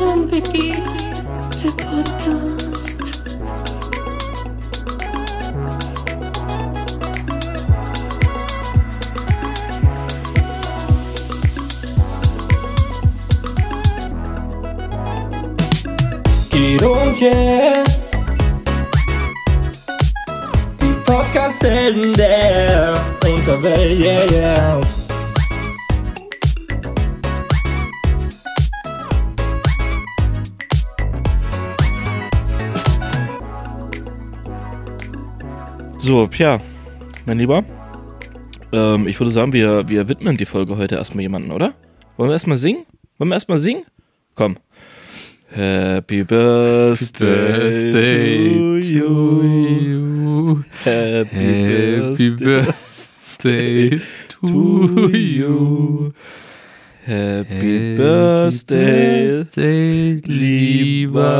und Vicky, der Podcast. Guido und yeah. Die Podcast-Helden der Unterwelt, yeah, yeah. So, Pia, mein Lieber. Ähm, ich würde sagen, wir, wir widmen die Folge heute erstmal jemanden, oder? Wollen wir erstmal singen? Wollen wir erstmal singen? Komm. Happy Birthday, to you. Happy, Happy Birthday to you. Happy Birthday, lieber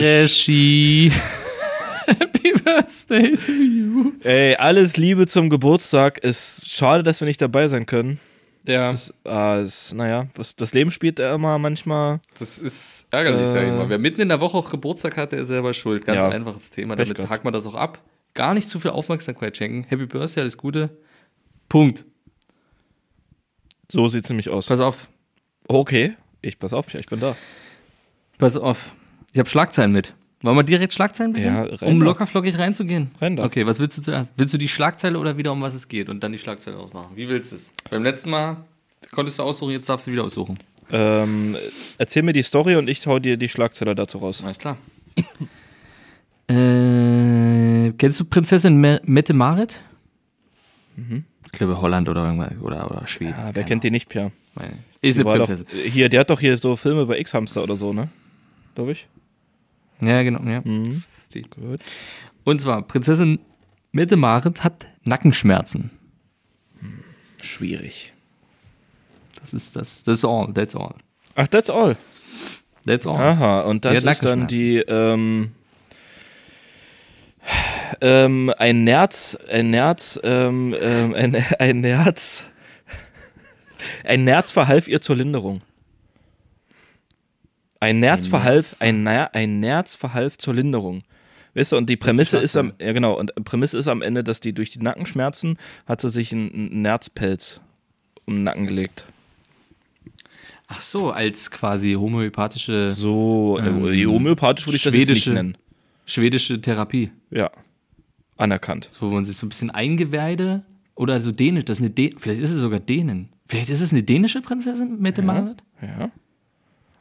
Regie. Happy Birthday to you. Ey, alles Liebe zum Geburtstag. Ist schade, dass wir nicht dabei sein können. Ja, Das, ah, ist, naja, was, das Leben spielt ja immer manchmal. das ist ärgerlich, sag ich mal. Wer mitten in der Woche auch Geburtstag hat, der ist selber schuld. Ganz Ja. einfaches Thema. Pech Damit gehabt. hakt man das auch ab. Gar nicht zu viel Aufmerksamkeit schenken. Happy Birthday, alles Gute. Punkt. So sieht's nämlich aus. Pass auf. Okay, ich pass auf, ich bin da. Pass auf. Ich habe Schlagzeilen mit. Wollen wir direkt Schlagzeilen beginnen? Ja, rein um lockerflockig reinzugehen? Rein da. Okay, was willst du zuerst? Willst du die Schlagzeile oder wieder um was es geht und dann die Schlagzeile ausmachen? Wie willst du es? Beim letzten Mal konntest du aussuchen, jetzt darfst du wieder aussuchen. Ähm, erzähl mir die Story und ich hau dir die Schlagzeile dazu raus. Alles klar. äh, kennst du Prinzessin Me Mette Marit? Ich glaube Holland oder oder, oder Schweden. Ah, wer kennt die nicht, Pia? die? Ist Die eine war doch, Prinzessin. hier, der hat doch hier so Filme über X-Hamster oder so, ne? Glaube ich. Ja, genau. Ja. Mhm. Gut. Und zwar, Prinzessin Mette Marit hat Nackenschmerzen. Schwierig. Das ist das. Das ist all. That's all. Ach, that's all. That's all. Aha, und das ist dann die, ähm, ähm, ein Nerz, ein Nerz, ähm, ähm, ein, ein Nerz, ein Nerz verhalf ihr zur Linderung. Ein Nerz verhalf, ein, Ner ein Nerz verhalf zur Linderung. Weißt du, und die Prämisse ist, am, ja genau, und Prämisse ist am Ende, dass die durch die Nackenschmerzen hat sie sich einen, Nerzpelz um den Nacken gelegt. Ach so, als quasi homöopathische, So, Ähm, äh, homöopathisch würde ich das jetzt nicht schwedische- nennen. schwedische Therapie. Ja. Anerkannt. So, wo man sich so ein bisschen Eingeweide oder so dänisch, das ist eine Dän vielleicht ist es sogar Dänen. Vielleicht ist es eine dänische Prinzessin, Mette Marit? Ja.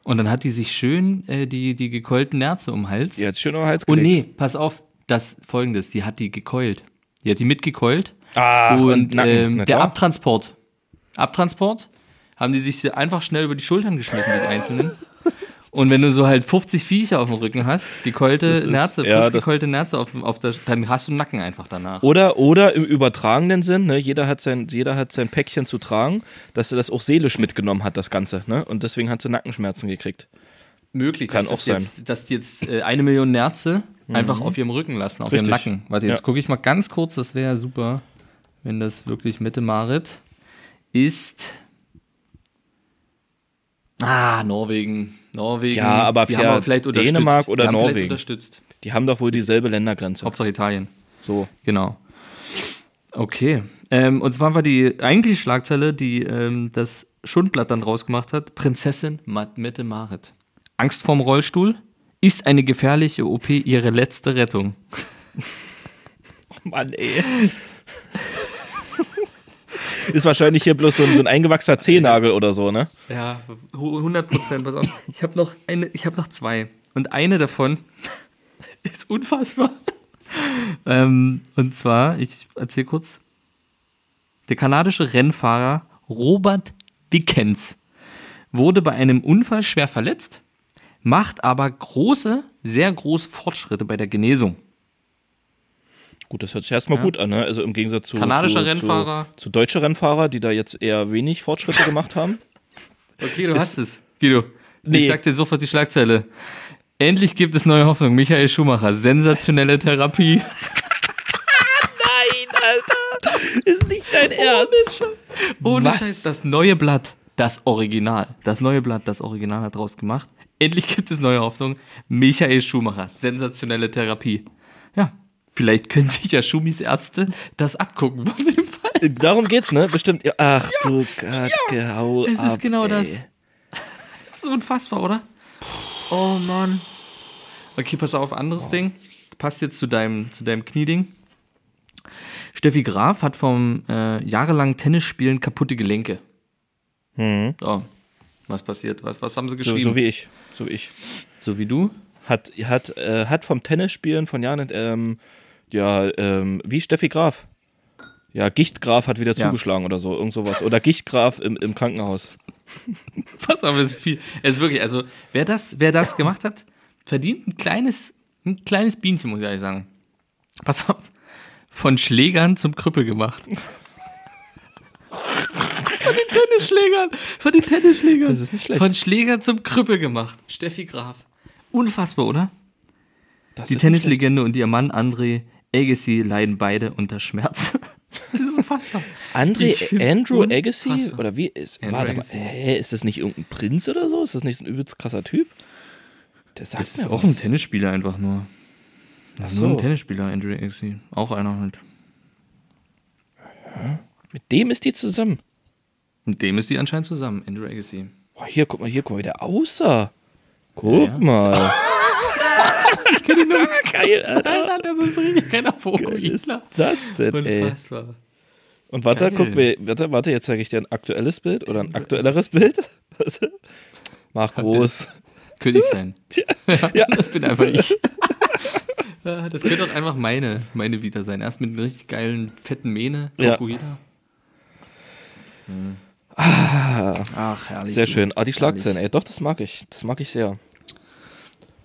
Und dann hat die sich schön äh, die, die gekeulten Nerze um den Hals. Die hat schön um den Hals und gelegt. nee, pass auf, das folgendes, die hat die gekeult. Die hat die mitgekeult. Ach, und, und ähm, der. Abtransport. Abtransport haben die sich einfach schnell über die Schultern geschmissen, die Einzelnen. Und wenn du so halt 50 Viecher auf dem Rücken hast, gekeulte ist- Nerze, ja, frisch das- gekeulte Nerze auf, auf der, dann hast du einen Nacken einfach danach. Oder, oder im übertragenen Sinn, ne, jeder, hat sein, jeder hat sein Päckchen zu tragen, dass er das auch seelisch mitgenommen hat, das Ganze. Ne? Und deswegen hat sie Nackenschmerzen gekriegt. möglich, Kann dass, auch sein. Jetzt, dass die jetzt äh, eine Million Nerze einfach auf ihrem Rücken lassen, auf Richtig. ihrem Nacken. Warte, jetzt Ja. gucke ich mal ganz kurz, das wäre super, wenn das wirklich Mitte Marit ist. Ah, Norwegen. Norwegen. Ja, aber die haben vielleicht unterstützt. Dänemark oder die Norwegen? unterstützt. Die haben doch wohl dieselbe Ländergrenze. Hauptsache Italien. So. Genau. Okay. Ähm, und zwar war die eigentliche Schlagzeile, die ähm, das Schundblatt dann rausgemacht hat: Prinzessin Mette Marit. Angst vorm Rollstuhl? Ist eine gefährliche OP ihre letzte Rettung? Mann, ey. Ist wahrscheinlich hier bloß so ein, so ein eingewachsener Zehennagel oder so, ne? Ja, 100 Prozent. Pass auf. Ich habe noch, hab noch zwei. Und eine davon ist unfassbar. ähm, und zwar, ich erzähle kurz: Der kanadische Rennfahrer Robert Wickens wurde bei einem Unfall schwer verletzt, macht aber große, sehr große Fortschritte bei der Genesung. Gut, das hört sich erstmal gut an, ne? Also im Gegensatz zu, Kanadischer zu, Rennfahrer. Zu, zu deutsche Rennfahrer, die da jetzt eher wenig Fortschritte gemacht haben. Okay, du hast es. Guido, Nee. ich sag dir sofort die Schlagzeile. Endlich gibt es neue Hoffnung. Michael Schumacher, sensationelle Therapie. Nein, Alter! Ist nicht dein Ernst. Ohne Was? Scheiß, das neue Blatt. das Original. Das neue Blatt, das Original hat draus gemacht. Endlich gibt es neue Hoffnung. Michael Schumacher, sensationelle Therapie. Ja, vielleicht können sich ja Schumis Ärzte das abgucken von dem Fall. Darum geht's, ne? Bestimmt. Ja, Ach du Gott, gehau Es ist ab, genau ey. das. Das ist unfassbar, oder? Oh Mann. Okay, pass auf, anderes Ding. Passt jetzt zu deinem, zu deinem Knieding. Steffi Graf hat vom äh, jahrelangen Tennisspielen kaputte Gelenke. Hm. So, was passiert? Was, was haben sie So, geschrieben? so wie ich. So wie ich. so wie du? Hat, hat, äh, hat vom Tennisspielen von Jahren, ähm, ja, ähm, wie Steffi Graf. Ja, Gichtgraf hat wieder Ja. zugeschlagen oder so, irgend sowas. Oder Gichtgraf im, im Krankenhaus. Pass auf, es ist viel. Es ist wirklich, also, wer das, wer das gemacht hat, verdient ein kleines, ein kleines Bienchen, muss ich ehrlich sagen. Pass auf. Von Schlägern zum Krüppel gemacht. Von den Tennisschlägern. Von den Tennisschlägern. Das ist nicht schlecht. Von Schläger zum Krüppel gemacht. Steffi Graf. Unfassbar, oder? Das Die Tennislegende und ihr Mann André Agassi leiden beide unter Schmerz. das ist unfassbar. André, Andrew Agassi? unfassbar. Oder wie? Ist, Andrew warte mal, hä, ist das nicht irgendein Prinz oder so? Ist das nicht so ein übelst krasser Typ? Der sagt Das mir ist auch was. ein Tennisspieler einfach nur. Das ist so. nur ein Tennisspieler, Andrew Agassi. Auch einer halt. Mit dem ist die zusammen. Mit dem ist die anscheinend zusammen, Andrew Agassi. Boah, hier, guck mal, hier, guck mal, wie der aussah. Guck Ja, ja. mal. Geil, Alter. Alter, das ist richtig keiner Was ist das denn, ey? Unfassbar. Und warte, Geil. guck, wir- warte, warte, jetzt zeige ich dir ein aktuelles Bild oder ein aktuelleres Bild. Warte. Mach groß. Könnte ich sein. Ja. Das bin einfach ich. Ja, Das könnte auch einfach meine, meine Vita sein. Erst mit einer richtig geilen, fetten Mähne. Ja. Fukuhila. Hm. Ach, herrlich. Sehr schön. Ah, die Schlagzeilen, ey, doch, das mag ich. Das mag ich sehr.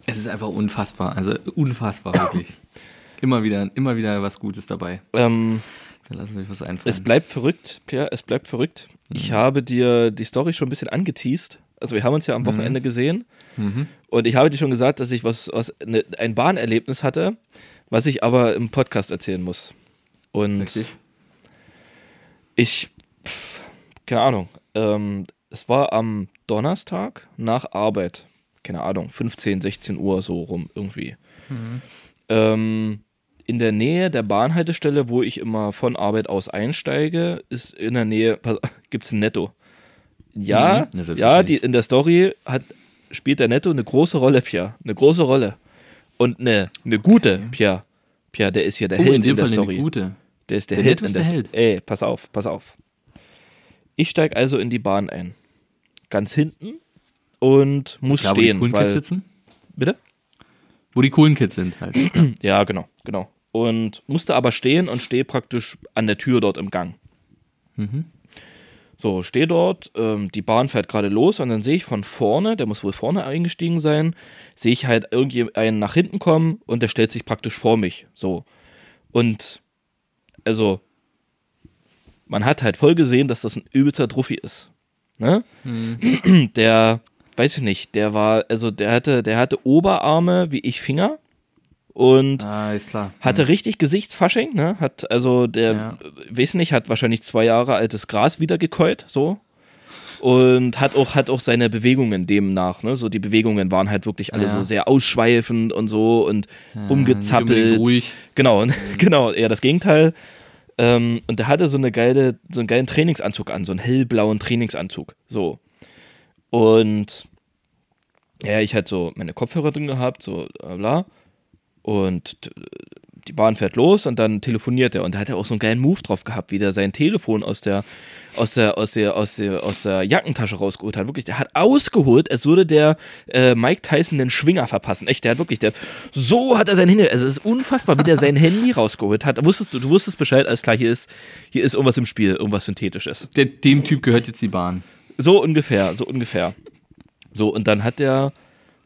Es ist einfach unfassbar. Also unfassbar, wirklich. Immer wieder, immer wieder was Gutes dabei. Ähm, Da lassen Sie sich was einfallen. es bleibt verrückt, Pierre, es bleibt verrückt. Ich habe dir die Story schon ein bisschen angeteased. Also wir haben uns ja am Wochenende gesehen Mhm. und ich habe dir schon gesagt, dass ich was, was ne, ein Bahnerlebnis hatte, was ich aber im Podcast erzählen muss. Und Richtig. ich, pff, keine Ahnung, ähm, es war am Donnerstag nach Arbeit, keine Ahnung, 15, 16 Uhr so rum irgendwie. Ähm, in der Nähe der Bahnhaltestelle, wo ich immer von Arbeit aus einsteige, ist in der Nähe, gibt es ein Netto. Ja, Mhm, ja, die, in der Story hat, spielt der Netto eine große Rolle, Pierre. Eine große Rolle. Und eine, eine gute, Pierre. Pierre, der ist hier der Oh, Held in in der Fall Story. eine gute. Der ist der, Der Held. Netto ist der. Held. Ey, pass auf, pass auf. Ich steige also in die Bahn ein. Ganz hinten und muss Da, wo die stehen. coolen Weil, Kids sitzen? bitte? Wo die coolen Kids sind halt. Ja, genau, genau. Und musste aber stehen und stehe praktisch an der Tür dort im Gang. Mhm. So, stehe dort, ähm, die Bahn fährt gerade los und dann sehe ich von vorne, der muss wohl vorne eingestiegen sein, sehe ich halt irgendjemanden nach hinten kommen und der stellt sich praktisch vor mich. So. Und also, man hat halt voll gesehen, dass das ein übelster Druffi ist. Ne? Der, weiß ich nicht, der war, also der hatte, der hatte Oberarme wie ich Finger und ah, hatte richtig Gesichtsfasching, ne? Hat also der, Ja. weiß nicht, hat wahrscheinlich zwei Jahre altes Gras wieder gekäut, so. Und hat auch, hat auch seine Bewegungen demnach, ne? So die Bewegungen waren halt wirklich alle Ja. so sehr ausschweifend und so und nicht umgezappelt. ruhig. Genau, und, genau, eher das Gegenteil. Ähm, und der hatte so eine geile, so einen geilen Trainingsanzug an, so einen hellblauen Trainingsanzug. So. Und ja, ich hatte so meine Kopfhörer drin gehabt, so bla bla. Und die Bahn fährt los und dann telefoniert er. Und da hat er auch so einen geilen Move drauf gehabt, wie der sein Telefon aus der, aus der, aus der, aus der, aus der Jackentasche rausgeholt hat. Wirklich, der hat ausgeholt, als würde der äh, Mike Tyson den Schwinger verpassen. Echt, der hat wirklich, der, so hat er sein Handy, also es ist unfassbar, wie der sein Handy rausgeholt hat. Wusstest du, du wusstest Bescheid, alles klar, hier ist, hier ist irgendwas im Spiel, irgendwas Synthetisches. Der, dem Typ gehört jetzt die Bahn. So ungefähr, so ungefähr. So, und dann hat er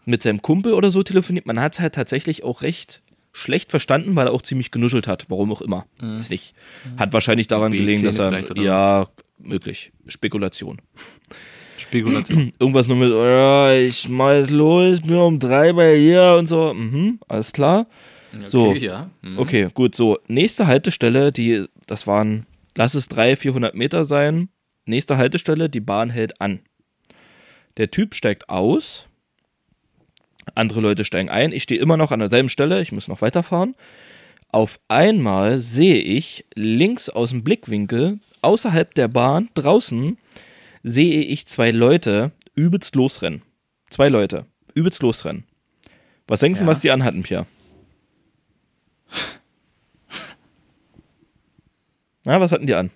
mit seinem Kumpel oder so telefoniert. Man hat halt tatsächlich auch recht schlecht verstanden, weil er auch ziemlich genuschelt hat. Warum auch immer. Ist nicht. Hat wahrscheinlich daran gelegen, dass er. Ja, möglich. Spekulation. Spekulation. Irgendwas nur mit, oh ja, ich jetzt los, bin um drei bei ihr und so. Mhm, alles klar. So. Okay, ja. Mhm. Okay, gut, so. Nächste Haltestelle, die, das waren, lass es 300, 400 Meter sein. Nächste Haltestelle, die Bahn hält an. Der Typ steigt aus, andere Leute steigen ein, ich stehe immer noch an derselben Stelle, ich muss noch weiterfahren. Auf einmal sehe ich links aus dem Blickwinkel, außerhalb der Bahn, draußen, sehe ich zwei Leute übelst losrennen. Zwei Leute, übelst losrennen. Was denkst du, Ja. was die anhatten, Pierre? Na, was hatten die an?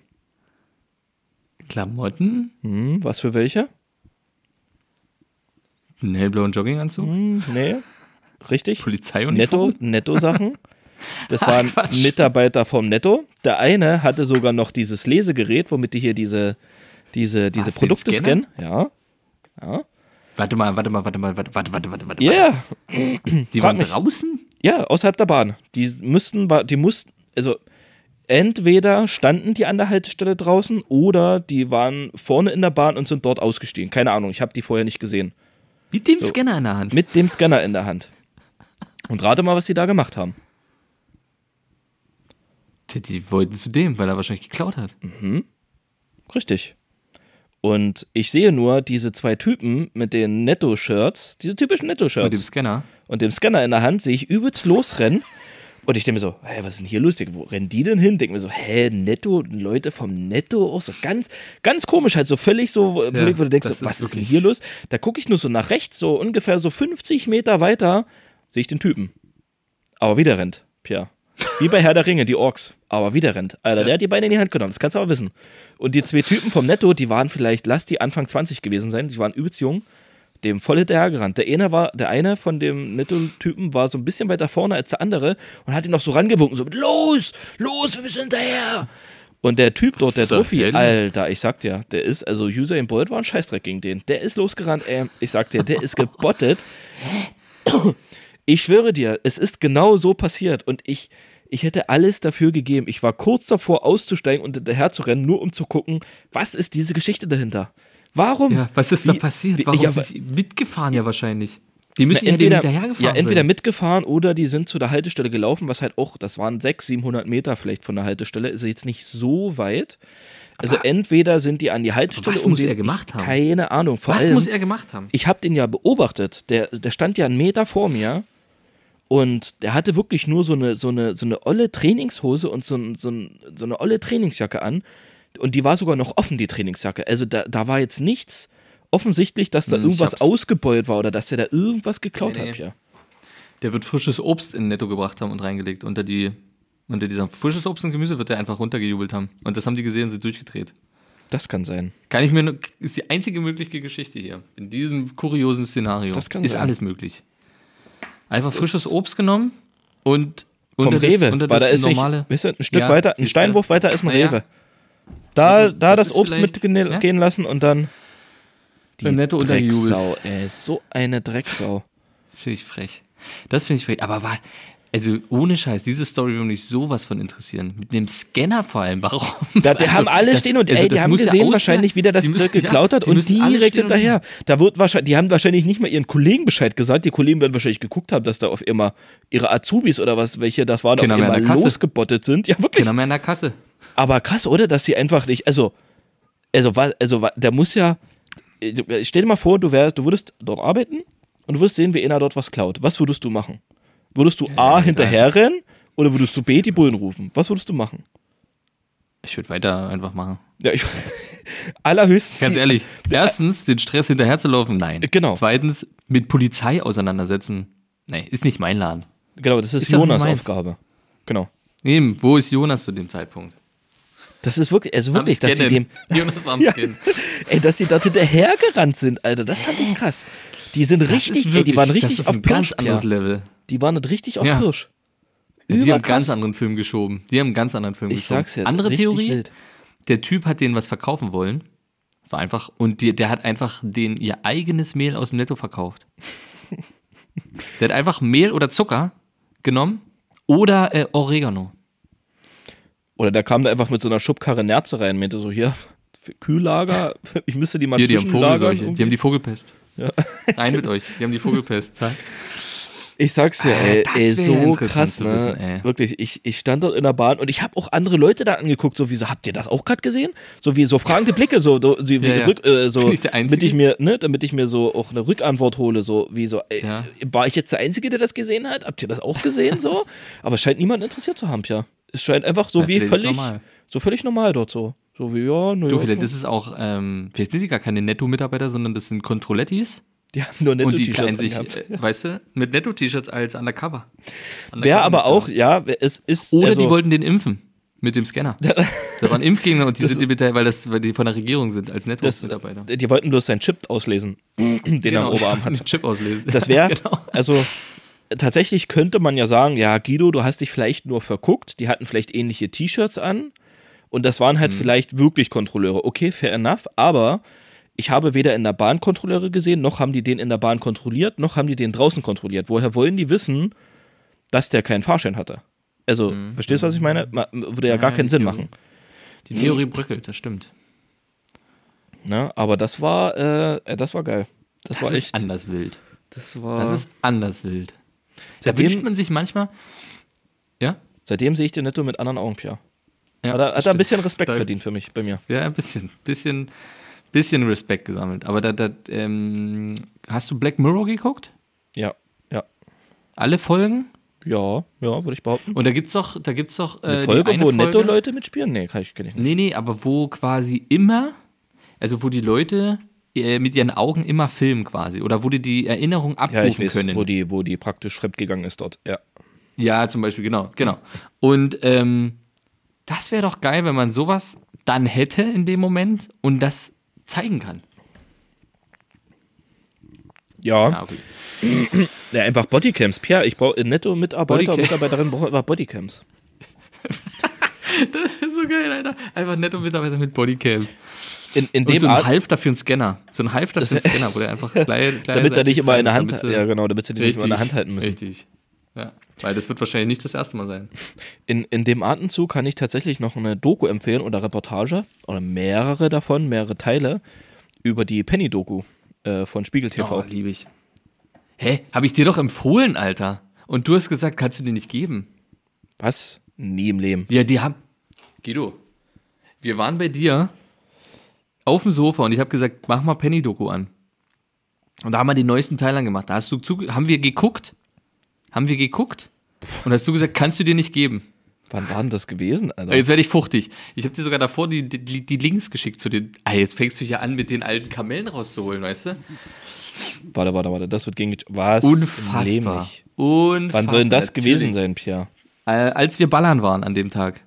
Klamotten, Hm, was für welche? einen hellblauen Jogginganzug, Hm, nee. Richtig. Polizeiuniform. Netto, Netto-Sachen. Das waren Quatsch. Mitarbeiter vom Netto. Der eine hatte sogar noch dieses Lesegerät, womit die hier diese, diese, diese Was, Produkte scannen. Ja. Warte mal, warte mal, warte mal, warte, warte, warte, warte, warte. Ja, yeah. Die frag waren mich. draußen? ja, außerhalb der Bahn. Die müssten, die mussten, also entweder standen die an der Haltestelle draußen oder die waren vorne in der Bahn und sind dort ausgestiegen. Keine Ahnung, ich habe die vorher nicht gesehen. Mit dem Scanner in der Hand. Mit dem Scanner in der Hand. Und rate mal, was sie da gemacht haben. Die, die wollten zu dem, weil er wahrscheinlich geklaut hat. Richtig. Und ich sehe nur diese zwei Typen mit den Netto-Shirts, diese typischen Mit dem Netto-Shirts Scanner. und dem Scanner in der Hand, sehe ich übelst losrennen. Und ich denke mir so, hä, was ist denn hier lustig? Wo rennen die denn hin? Denke mir so, hä, Netto, Leute vom Netto, auch so ganz, ganz komisch, halt so völlig so, völlig, wo du denkst, so, was ist denn hier los? Da gucke ich nur so nach rechts, so ungefähr so 50 Meter weiter, sehe ich den Typen. Aber wieder rennt, Pierre. Wie bei Herr der Ringe, die Orks. Aber wieder rennt. Alter, der hat die Beine in die Hand genommen, das kannst du aber wissen. Und die zwei Typen vom Netto, die waren vielleicht, lass die Anfang 20 gewesen sein, die waren übelst jung, dem voll hinterhergerannt. Der eine war, der eine von dem Netto-Typen war so ein bisschen weiter vorne als der andere und hat ihn noch so rangewunken, so mit, los, los, wir müssen hinterher. Und der Typ dort, der Trophy? Alter, ich sag dir, der ist, also Usain Bolt war ein Scheißdreck gegen den. Der ist losgerannt, ey, ich sag dir, der ist gebottet. Ich schwöre dir, es ist genau so passiert und ich, ich hätte alles dafür gegeben. Ich war kurz davor auszusteigen und hinterher zu rennen, nur um zu gucken, was ist diese Geschichte dahinter? Warum? Ja, was ist da Wie- passiert? wie- Warum ja, sind die mitgefahren ja wahrscheinlich? Die müssen Na, ja entweder, hinterhergefahren ja, entweder sein. mitgefahren oder die sind zu der Haltestelle gelaufen, was halt auch, das waren 600, 700 Meter vielleicht von der Haltestelle, ist jetzt nicht so weit. Also entweder sind die an die Haltestelle was und muss den- er gemacht haben? Keine Ahnung. Vor Was allem, muss er gemacht haben? ich habe den ja beobachtet. Der, der stand ja einen Meter vor mir und der hatte wirklich nur so eine, so eine, so eine olle Trainingshose und so, ein, so, ein, so eine olle Trainingsjacke an. Und die war sogar noch offen, die Trainingsjacke. Also da, da war jetzt nichts offensichtlich, dass da Hm, ich irgendwas ausgebeult war oder dass der da irgendwas geklaut Nee, nee. hat. Ja. Der wird frisches Obst in Netto gebracht haben und reingelegt. Unter die, unter dieser frisches Obst und Gemüse wird er einfach runtergejubelt haben. Und das haben die gesehen und sind durchgedreht. Das kann sein. Kann ich mir, nur- ist die einzige mögliche Geschichte hier. In diesem kuriosen Szenario. Das kann ist sein. alles möglich. Einfach frisches Obst genommen und Vom unter Rewe, das, unter weil das da ist normale. weißt du, ein Stück Ja, weiter, ein. Steinwurf weiter ist ein Na ja. Da, da das das, Obst mitgehen gehen lassen und dann die Beim Netto. Drecksau, ey, so eine Drecksau. Finde ich frech. Das finde ich frech. Aber war, also ohne Scheiß, diese Story würde mich sowas von interessieren. Mit einem Scanner vor allem. Warum? Da, die Also, haben alle das- stehen und also ey, die das haben gesehen wahrscheinlich, wie der das die müssen- geklaut ja, hat die und direkt und- hinterher. Da wird wahrscheinlich, die haben wahrscheinlich nicht mal ihren Kollegen Bescheid gesagt. Die Kollegen werden wahrscheinlich geguckt haben, dass da auf immer ihre Azubis oder was, welche das waren, Kinder auf immer losgebottet sind. Ja, wirklich. Keiner mehr in der Kasse. Aber krass, oder? Dass sie einfach nicht, also, also, also, der muss ja, äh, stell dir mal vor, du wärst, du würdest dort arbeiten und du würdest sehen, wie einer dort was klaut. Was würdest du machen? Würdest du A, hinterherrennen oder würdest du B, die Bullen rufen? Was würdest du machen? Ich würde weiter einfach machen. Ja, ich, allerhöchstens. Ganz ehrlich. Erstens, den Stress hinterherzulaufen, nein. Genau. Zweitens, mit Polizei auseinandersetzen. Nee, ist nicht mein Laden. Genau, das ist, Ist Jonas. Aufgabe. Genau. Eben, wo ist Jonas zu dem Zeitpunkt? Das ist wirklich, also wirklich, dass sie dem, Jonas war am Ja. Ey, dass sie dort hinterhergerannt sind, Alter, das fand ich krass. Die sind Das richtig, ist ey, die waren das richtig ist auf ein ganz Pirsch, anderes ja. Level. Die waren nicht richtig auf Ja. Pirsch. Die haben einen ganz anderen Film geschoben. Die haben einen ganz anderen Film Ich geschoben. sag's jetzt. Andere Theorie, Wild. der Typ hat denen was verkaufen wollen. War einfach, und die, der hat einfach denen ihr eigenes Mehl aus dem Netto verkauft. der hat einfach Mehl oder Zucker genommen oder äh, Oregano. Oder der kam da einfach mit so einer Schubkarre Nerze rein, meinte so, hier, Kühllager, ich müsste die mal Hier, die haben. Die haben die Vogelpest. Rein mit euch. Die haben die Vogelpest. Ich sag's dir, Äh, ey, ey so krass, ne? wissen, ey. Wirklich, ich, ich stand dort in der Bahn und ich habe auch andere Leute da angeguckt, so wie so, habt ihr das auch gerade gesehen? So wie so fragende Blicke, so, so, wie Ja, ja. Rück, äh, so ich der damit Einzige? ich mir, ne, damit ich mir so auch eine Rückantwort hole, so wie so, ey, Ja. war ich jetzt der Einzige, der das gesehen hat? Habt ihr das auch gesehen, so? Aber es scheint niemand interessiert zu haben, ja. Es scheint einfach so Ja, wie völlig, normal. so völlig normal dort so. So wie, ja, ne, Du, vielleicht ist es auch, ähm, vielleicht sind die gar keine Netto-Mitarbeiter, sondern das sind Kontrollettis. die haben nur nette Und die kleiden T-Shirts sich, äh, weißt du, mit Netto-T-Shirts als Undercover. Wäre Undercover aber müsste auch, ja, es ist, Oder also, die wollten den impfen. Mit dem Scanner. da waren Impfgegner und die sind die bitte, weil, das, weil die von der Regierung sind, als das, Netto-Mitarbeiter. die wollten bloß seinen Chip auslesen, den er am Oberarm hat. den Chip auslesen. Das wäre, genau. also tatsächlich könnte man ja sagen, ja, Guido, du hast dich vielleicht nur verguckt, die hatten vielleicht ähnliche T-Shirts an und das waren Mhm. halt vielleicht wirklich Kontrolleure. Okay, fair enough, aber ich habe weder in der Bahn Kontrolleure gesehen, noch haben die den in der Bahn kontrolliert, noch haben die den draußen kontrolliert. Woher wollen die wissen, dass der keinen Fahrschein hatte? Also, verstehst du, was ich meine? Würde ja, Mhm. Ja, gar keinen Sinn Theorie. machen. Die Theorie bröckelt, das stimmt. Ne? Aber das war, äh, äh, das war geil. Das, Das war ist echt. anders wild. Das war. Das ist anders wild. Da Seitdem- wünscht man sich manchmal, ja? seitdem sehe ich den Netto mit anderen Augen, Pia. ja Hat er, hat er ein bisschen Respekt Da- verdient für mich, bei mir. Ja, ein bisschen, bisschen, bisschen Respekt gesammelt. Aber da, da, ähm, hast du Black Mirror geguckt? Ja, ja. Alle Folgen? Ja, ja, würde ich behaupten. Und da gibt's doch, da gibt's doch äh, Eine Folge, eine wo Folge, Netto-Leute mitspielen? Nee, kann ich, kenn ich nicht. Nee, nee, aber wo quasi immer, also wo die Leute äh, mit ihren Augen immer filmen quasi oder wo die die Erinnerung Ja, ich abrufen weiß, können. wo die, wo die praktisch fremdgegangen ist dort. Ja. Ja, zum Beispiel, genau, genau. Und ähm, das wäre doch geil, wenn man sowas dann hätte in dem Moment und das zeigen kann. Ja, Ja, okay. ja einfach Bodycams. Pia, ich brauche Netto-Mitarbeiter, Bodycam. Mitarbeiterin brauchen einfach Bodycams. Das ist so geil, Alter. Einfach netto Mitarbeiter mit Bodycam. In, in Und dem so ein Halfter für einen Scanner. So ein Halfter für einen Scanner, wo der einfach klein, klein damit er nicht immer in der Hand, damit ja genau, damit sie die nicht immer in der Hand halten müssen. Richtig. Ja. Weil das wird wahrscheinlich nicht das erste Mal sein. In, in dem Atemzug kann ich tatsächlich noch eine Doku empfehlen oder Reportage oder mehrere davon, mehrere Teile über die Penny-Doku äh, von Spiegel TV. Oh, liebe ich. Hä? Habe ich dir doch empfohlen, Alter. Und du hast gesagt, kannst du dir nicht geben. Was? Nie im Leben. Ja, die haben. Guido, wir waren bei dir auf dem Sofa und ich habe gesagt, mach mal Penny-Doku an. Und da haben wir den neuesten Teil angemacht. Da hast du zu, haben wir geguckt? Haben wir geguckt? Und hast du gesagt, kannst du dir nicht geben. Wann war denn das gewesen, Alter? Jetzt werde ich fuchtig. Ich habe dir sogar davor die, die, die Links geschickt zu den. Ah, jetzt fängst du hier an, mit den alten Kamellen rauszuholen, weißt du? Warte, warte, warte, das wird gegen Was? Unfassbar. Unfassbar. Wann soll denn das natürlich. gewesen sein, Pierre? Äh, als wir ballern waren an dem Tag.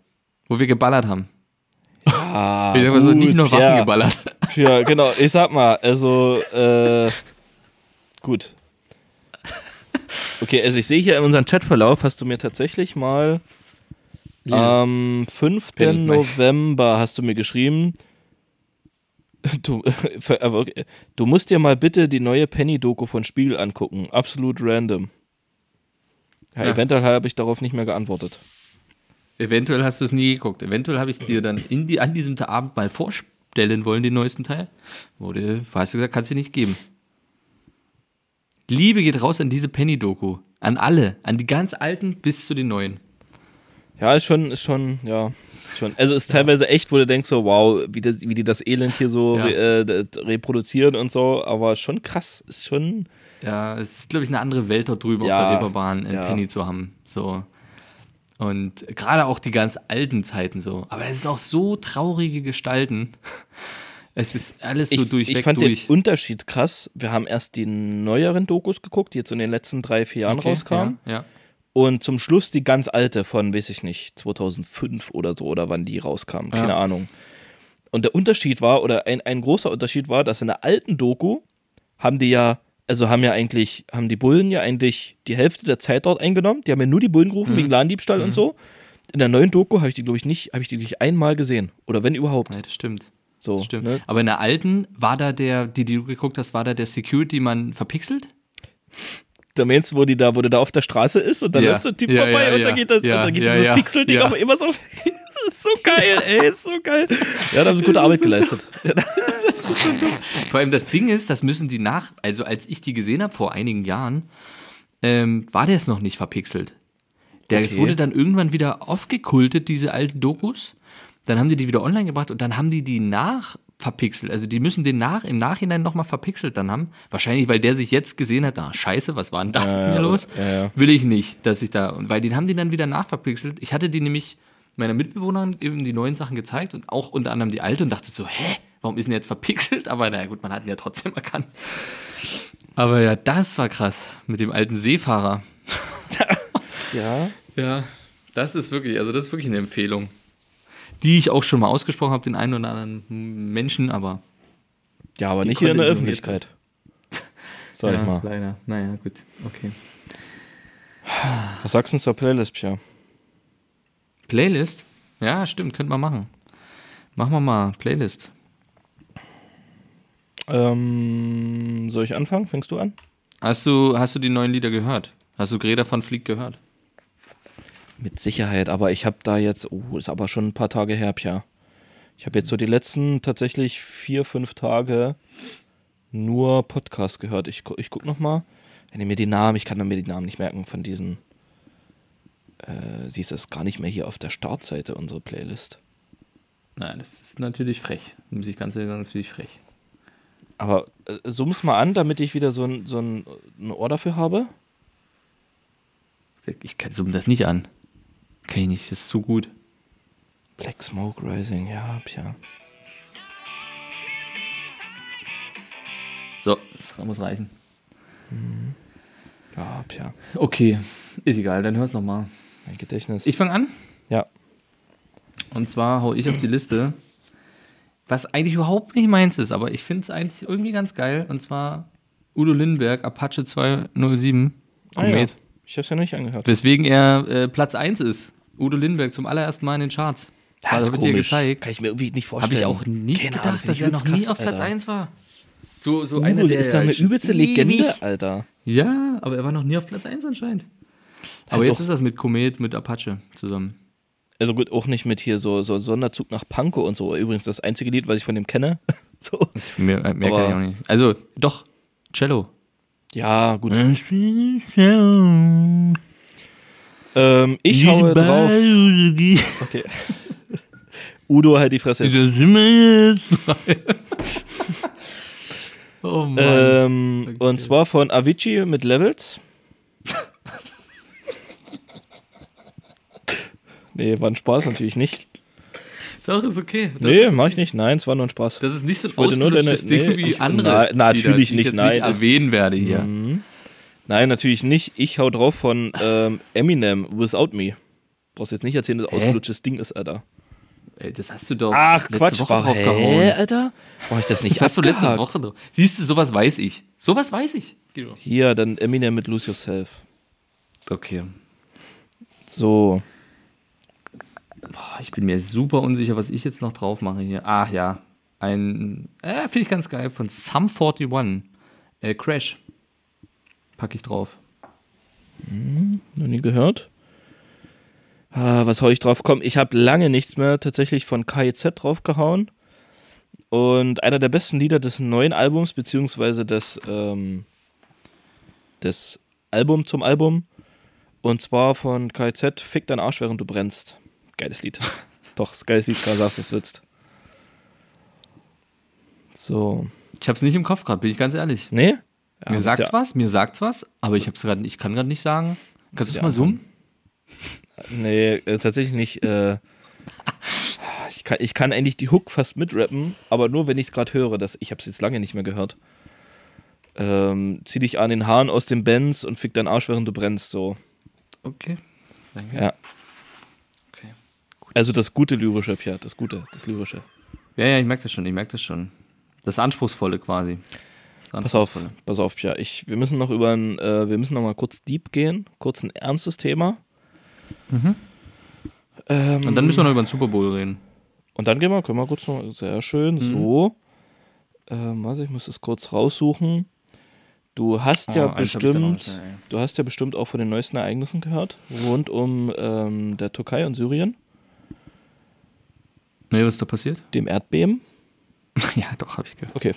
Wo wir geballert haben. Ah, Ich sag mal so, nicht nur Waffen Pierre. geballert. Ja, genau. Ich sag mal, also, äh, gut. Okay, also ich sehe hier in unserem Chatverlauf, hast du mir tatsächlich mal am 5. Penny, mein- November hast du mir geschrieben, du, okay, du musst dir mal bitte die neue Penny-Doku von Spiegel angucken. Absolut random. Ja, Ja. eventuell habe ich darauf nicht mehr geantwortet. Eventuell hast du es nie geguckt. Eventuell habe ich es dir dann die, an diesem Abend mal vorstellen wollen, den neuesten Teil. Wurde, hast du gesagt, kannst du nicht geben. Liebe geht raus an diese Penny-Doku. An alle. An die ganz alten bis zu den neuen. Ja, ist schon, ist schon, ja. Schon. Also ist teilweise echt, wo du denkst so, wow, wie, das, wie die das Elend hier so Ja. re, äh, reproduzieren und so, aber schon krass. Ist schon. Ja, es ist, glaube ich, eine andere Welt dort drüben Ja, auf der Reeperbahn in ja. Penny zu haben. So. Und gerade auch die ganz alten Zeiten so. Aber es sind auch so traurige Gestalten. Es ist alles so ich, durchweg ich fand durch. den Unterschied krass. Wir haben erst die neueren Dokus geguckt, die jetzt in den letzten drei, vier Jahren Okay, rauskamen. Ja, ja. Und zum Schluss die ganz alte von, weiß ich nicht, 2005 oder so, oder wann die rauskam, keine Ja. Ahnung. Und der Unterschied war, oder ein, ein großer Unterschied war, dass in der alten Doku haben die ja, also haben ja eigentlich, haben die Bullen ja eigentlich die Hälfte der Zeit dort eingenommen. Die haben ja nur die Bullen gerufen wegen Ladendiebstahl und so. In der neuen Doku habe ich die, glaube ich, nicht, habe ich die, glaube ich, einmal gesehen. Oder wenn überhaupt. Ja, das stimmt. So, Stimmt. Ne? Aber in der alten, war da der, die, die du geguckt hast, war da der Security man verpixelt? Da meinst du, wo die da, wo der da auf der Straße ist und dann Ja. läuft so ein Typ Ja, vorbei ja, und ja. dann geht, das, und dann geht dieses. Pixel-Ding auch immer so. das ist so geil, ey, ist so geil. Ja, da haben sie gute Arbeit geleistet. Vor allem das Ding ist, das müssen die nach, also als ich die gesehen habe vor einigen Jahren, ähm, war der es noch nicht verpixelt. Der, Es Okay. wurde dann irgendwann wieder aufgekultet, diese alten Dokus. Dann haben die die wieder online gebracht und dann haben die die nach verpixelt. Also die müssen den nach, im Nachhinein nochmal verpixelt dann haben. Wahrscheinlich, weil der sich jetzt gesehen hat, ah, scheiße, was war denn da mit mir los? ja, ja. Will ich nicht, dass ich da, und weil den haben die dann wieder nachverpixelt. Ich hatte die nämlich meiner Mitbewohnerin eben die neuen Sachen gezeigt und auch unter anderem die alte und dachte so, hä, warum ist denn jetzt verpixelt? Aber naja gut, man hat ihn ja trotzdem erkannt. Aber ja, das war krass mit dem alten Seefahrer. Ja. Ja, das ist wirklich, also das ist wirklich eine Empfehlung. Die ich auch schon mal ausgesprochen habe, den einen oder anderen Menschen, aber Ja, aber nicht hier in der Öffentlichkeit. Sag ja, ich mal. leider. Naja, gut, okay. Was sagst du zur Playlist, Pia? Playlist? Ja, stimmt, könnte man machen. Machen wir mal Playlist. Ähm, soll ich anfangen? Fängst du an? Hast du, hast du die neuen Lieder gehört? Hast du Greta von Flieg gehört? Mit Sicherheit, aber ich habe da jetzt, oh, ist aber schon ein paar Tage her, Pia. Ich habe jetzt so die letzten tatsächlich vier, fünf Tage nur Podcast gehört. Ich, ich guck noch mal. Wenn ihr mir die Namen, ich kann mir die Namen nicht merken von diesen. Äh, siehst du das gar nicht mehr hier auf der Startseite, unsere Playlist. Nein, das ist natürlich frech. Muss ich ganz ehrlich sagen, das ist wirklich frech. Aber äh, summ's mal an, damit ich wieder so ein, so ein, ein Ohr dafür habe. Ich kann zoom das nicht an. Kann ich nicht, das ist zu gut. Black Smoke Rising, ja, Pia. So, das muss reichen. Ja, Pia. Okay, ist egal, dann hör's nochmal. Mein Gedächtnis. Ich fange an. ja. Und zwar hau ich auf die Liste, was eigentlich überhaupt nicht meins ist, aber ich finde es eigentlich irgendwie ganz geil. Und zwar Udo Lindenberg, Apache 207, Ah, ja. Komet. Ich hab's ja noch nicht angehört. Weswegen er äh, Platz 1 ist. Udo Lindenberg zum allerersten Mal in den Charts. Das ist wird dir gezeigt. Kann ich mir irgendwie nicht Habe vorstellen. ich auch nicht Keine gedacht, Ahnung, dass er noch übelst nie krass, auf Platz Alter. 1 war. So, so Uh, einer, der ist doch eine übelste Legende, Alter. Ja, aber er war noch nie auf Platz 1 anscheinend. Aber Ja, jetzt ist das mit Komet, mit Apache zusammen. Also gut, auch nicht mit hier so, so Sonderzug nach Pankow und so. Übrigens das einzige Lied, was ich von dem kenne. so. Mehr, mehr Aber- kann ich auch nicht. Also, doch, Cello. Ja, gut. Äh. Ähm, ich haue drauf. Okay. Udo, halt die Fresse. jetzt? oh Mann. Ähm, Okay. Und zwar von Avicii mit Levels. Nee, war ein Spaß natürlich nicht. Doch, ist okay. Das nee, ist, mach ich nicht. Nein, es war nur ein Spaß. das ist nicht so ein wollte nur deine- ausgelutschtes Ding nee, wie ich- andere. na- natürlich die ich nicht, jetzt nein, nicht erwähnen werde hier. Mhm. Nein, natürlich nicht. Ich hau drauf von ähm, Eminem, Without Me. Brauchst jetzt nicht erzählen, dass ausgelutschtes Ding ist, Alter. Ey, das hast du doch Ach, letzte Quatsch. Woche War, hä, Alter? Brauch ich das nicht Das hast du letzte? Woche drauf. Siehst du, sowas weiß ich. Sowas weiß ich. Hier, dann Eminem mit Lose Yourself. Okay. So. Ich bin mir super unsicher, was ich jetzt noch drauf mache hier. Ach ja. Ein, äh, finde ich ganz geil, von Sum 41. Äh, Crash. Packe ich drauf. Noch nie gehört. Ah, was hau ich drauf? Komm, ich habe lange nichts mehr tatsächlich von KIZ draufgehauen. Und einer der besten Lieder des neuen Albums, beziehungsweise des, ähm, des Album zum Album. Und zwar von KIZ, Fick dein Arsch, während du brennst. Geiles Lied. Doch, ist geiles Lied, gerade sagst du es sitzt. So. Ich hab's nicht im Kopf gerade, bin ich ganz ehrlich. Nee? Ja, mir sagt's ja, was, mir sagt's was, aber ich hab's grad, ich kann gerade nicht sagen. Kannst du Ja, es mal summen? Nee, äh, tatsächlich nicht. Äh, ich, kann, ich kann eigentlich die Hook fast mitrappen, aber nur wenn ich es gerade höre. Das, ich habe es jetzt lange nicht mehr gehört. Ähm, zieh dich an den Haaren aus dem Benz und fick deinen Arsch, während du brennst. So. Okay. Danke. Ja. Also das gute lyrische, Pia, das gute, das lyrische. Ja, ja, ich merke das schon, ich merke das schon. Das Anspruchsvolle quasi. Das Pass auf, pass auf, Pia. Ich, wir müssen noch über ein, äh, wir müssen noch mal kurz deep gehen, kurz ein ernstes Thema. Ähm, Und dann müssen wir noch über den Super Bowl reden. Und dann gehen wir, können wir kurz noch, sehr schön, so. Ähm, warte, ich muss das kurz raussuchen. Du hast ja Oh, noch bestimmt, ey. du hast ja bestimmt auch von den neuesten Ereignissen gehört, rund um ähm, der Türkei und Syrien, Nee, was ist da passiert? dem Erdbeben. ja, doch, habe ich gehört. Okay.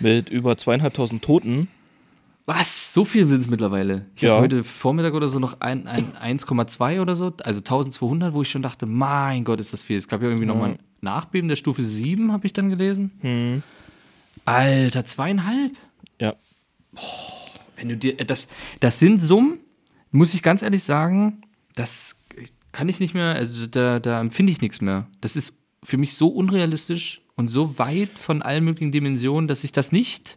Mit über zweieinhalbtausend Toten. Was? So viel sind es mittlerweile. Ich Ja. habe heute Vormittag oder so noch ein, ein 1,2 oder so, also 1200, wo ich schon dachte, mein Gott, ist das viel. Es gab ja irgendwie noch mal ein Nachbeben der Stufe 7, habe ich dann gelesen. Alter, zweieinhalb. Ja. Wenn du dir, das, das sind Summen, muss ich ganz ehrlich sagen, das kann ich nicht mehr, also da, da empfinde ich nichts mehr. Das ist für mich so unrealistisch und so weit von allen möglichen Dimensionen, dass ich das nicht,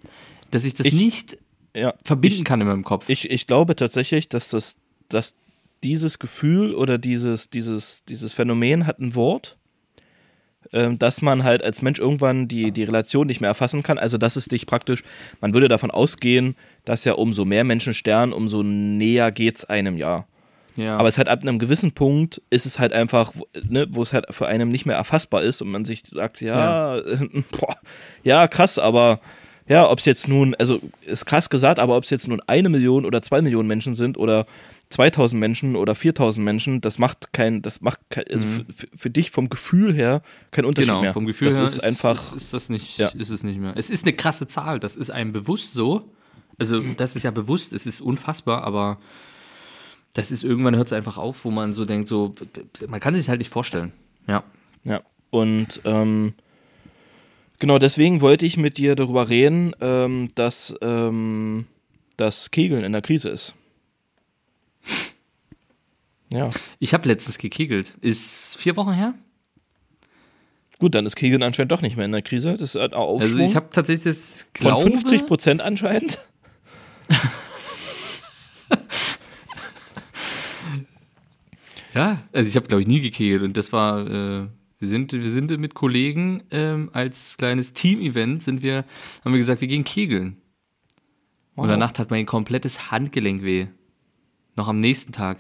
dass ich das Ich- nicht Ja. verbinden kann in meinem Kopf. Ich, ich glaube tatsächlich, dass das, dass dieses Gefühl oder dieses, dieses, dieses Phänomen hat ein Wort, ähm, dass man halt als Mensch irgendwann die, die Relation nicht mehr erfassen kann. Also dass es dich praktisch, man würde davon ausgehen, dass ja umso mehr Menschen sterben, umso näher geht's einem ja. Ja. Aber es halt ab einem gewissen Punkt ist es halt einfach, ne, wo es halt für einen nicht mehr erfassbar ist und man sich sagt, ja, boah, ja, krass, aber ja, ob es jetzt nun, also ist krass gesagt, aber ob es jetzt nun eine Million oder zwei Millionen Menschen sind oder 2000 Menschen oder 4000 Menschen, das macht kein, das macht kein, also für, für- dich vom Gefühl her kein Unterschied genau, mehr. vom Gefühl das her ist einfach, ist, ist das nicht, Ja. ist es nicht mehr. Es ist eine krasse Zahl, das ist einem bewusst so. Also das ist ja bewusst, es ist unfassbar, aber das ist irgendwann hört es einfach auf, wo man so denkt, so man kann sich das halt nicht vorstellen. Ja. Ja, und ähm, genau deswegen wollte ich mit dir darüber reden, ähm, dass ähm, das Kegeln in der Krise ist. Ja, Ich habe letztens gekegelt. Ist vier Wochen her? gut, dann ist Kegeln anscheinend doch nicht mehr in der Krise. Das ist ein Aufschwung Also ich habe tatsächlich das von glaube, 50 Prozent anscheinend. Ja, also ich habe glaube ich nie gekegelt und das war äh, wir sind wir sind mit Kollegen ähm, als kleines Team-Event sind wir haben wir gesagt, wir gehen kegeln. Und in der Nacht hat mein komplettes Handgelenk weh. Noch am nächsten Tag.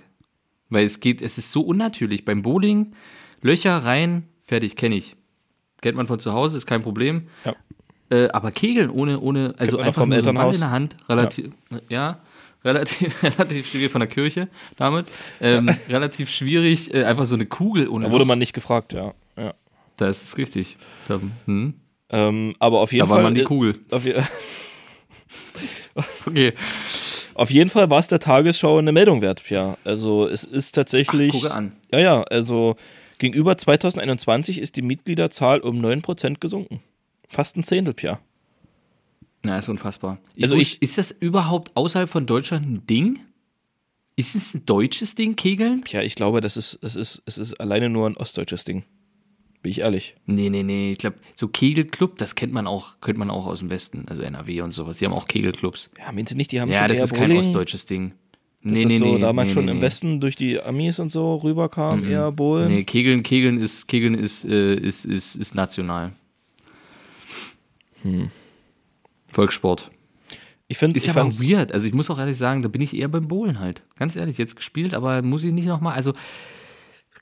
Weil es geht, es ist so unnatürlich. Beim Bowling, Löcher rein, fertig, kenne ich. Kennt man von zu Hause, ist kein Problem. Ja. Äh, aber Kegeln ohne, ohne, also einfach vom nur so einen Ball Elternhaus. in der Hand, relativ, ja, relativ, relativ schwierig von der Kirche damals, ähm, relativ schwierig, äh, einfach so eine Kugel ohne Da wurde man nicht gefragt, ja. ja. Das ist richtig. Da, hm, Ähm, aber auf jeden da war Fall. man die äh, Kugel. Auf, Okay. auf jeden Fall war es der Tagesschau eine Meldung wert, ja. Also es ist tatsächlich. Ach, gucke an. Ja, ja, also gegenüber 2021 ist die Mitgliederzahl um 9% gesunken. Fast ein Zehntel, Pia. Na, ist unfassbar. Ich Also ich- ist das überhaupt außerhalb von Deutschland ein Ding? Ist es ein deutsches Ding, Kegeln? Pia, ich glaube, das ist, es ist, es ist alleine nur ein ostdeutsches Ding. Bin ich ehrlich. Nee, nee, nee. Ich glaube, so Kegelclub, das kennt man auch, kennt man auch aus dem Westen, also NRW und sowas. Die haben auch Kegelclubs. Ja, meinen Sie nicht, die haben Ja, schon das ist kein Bowling? ostdeutsches Ding. Das Nee, ist nee, so nee. damals nee, schon nee, im. Westen durch die Amis und so rüberkam, eher Bowlen. Nee, Kegeln, Kegeln ist, Kegeln ist, äh, ist, ist, ist national. Volkssport. Ich finde, Ist ich ja aber weird. Also ich muss auch ehrlich sagen, da bin ich eher beim Bowlen halt. Ganz ehrlich, jetzt gespielt, aber muss ich nicht nochmal. Also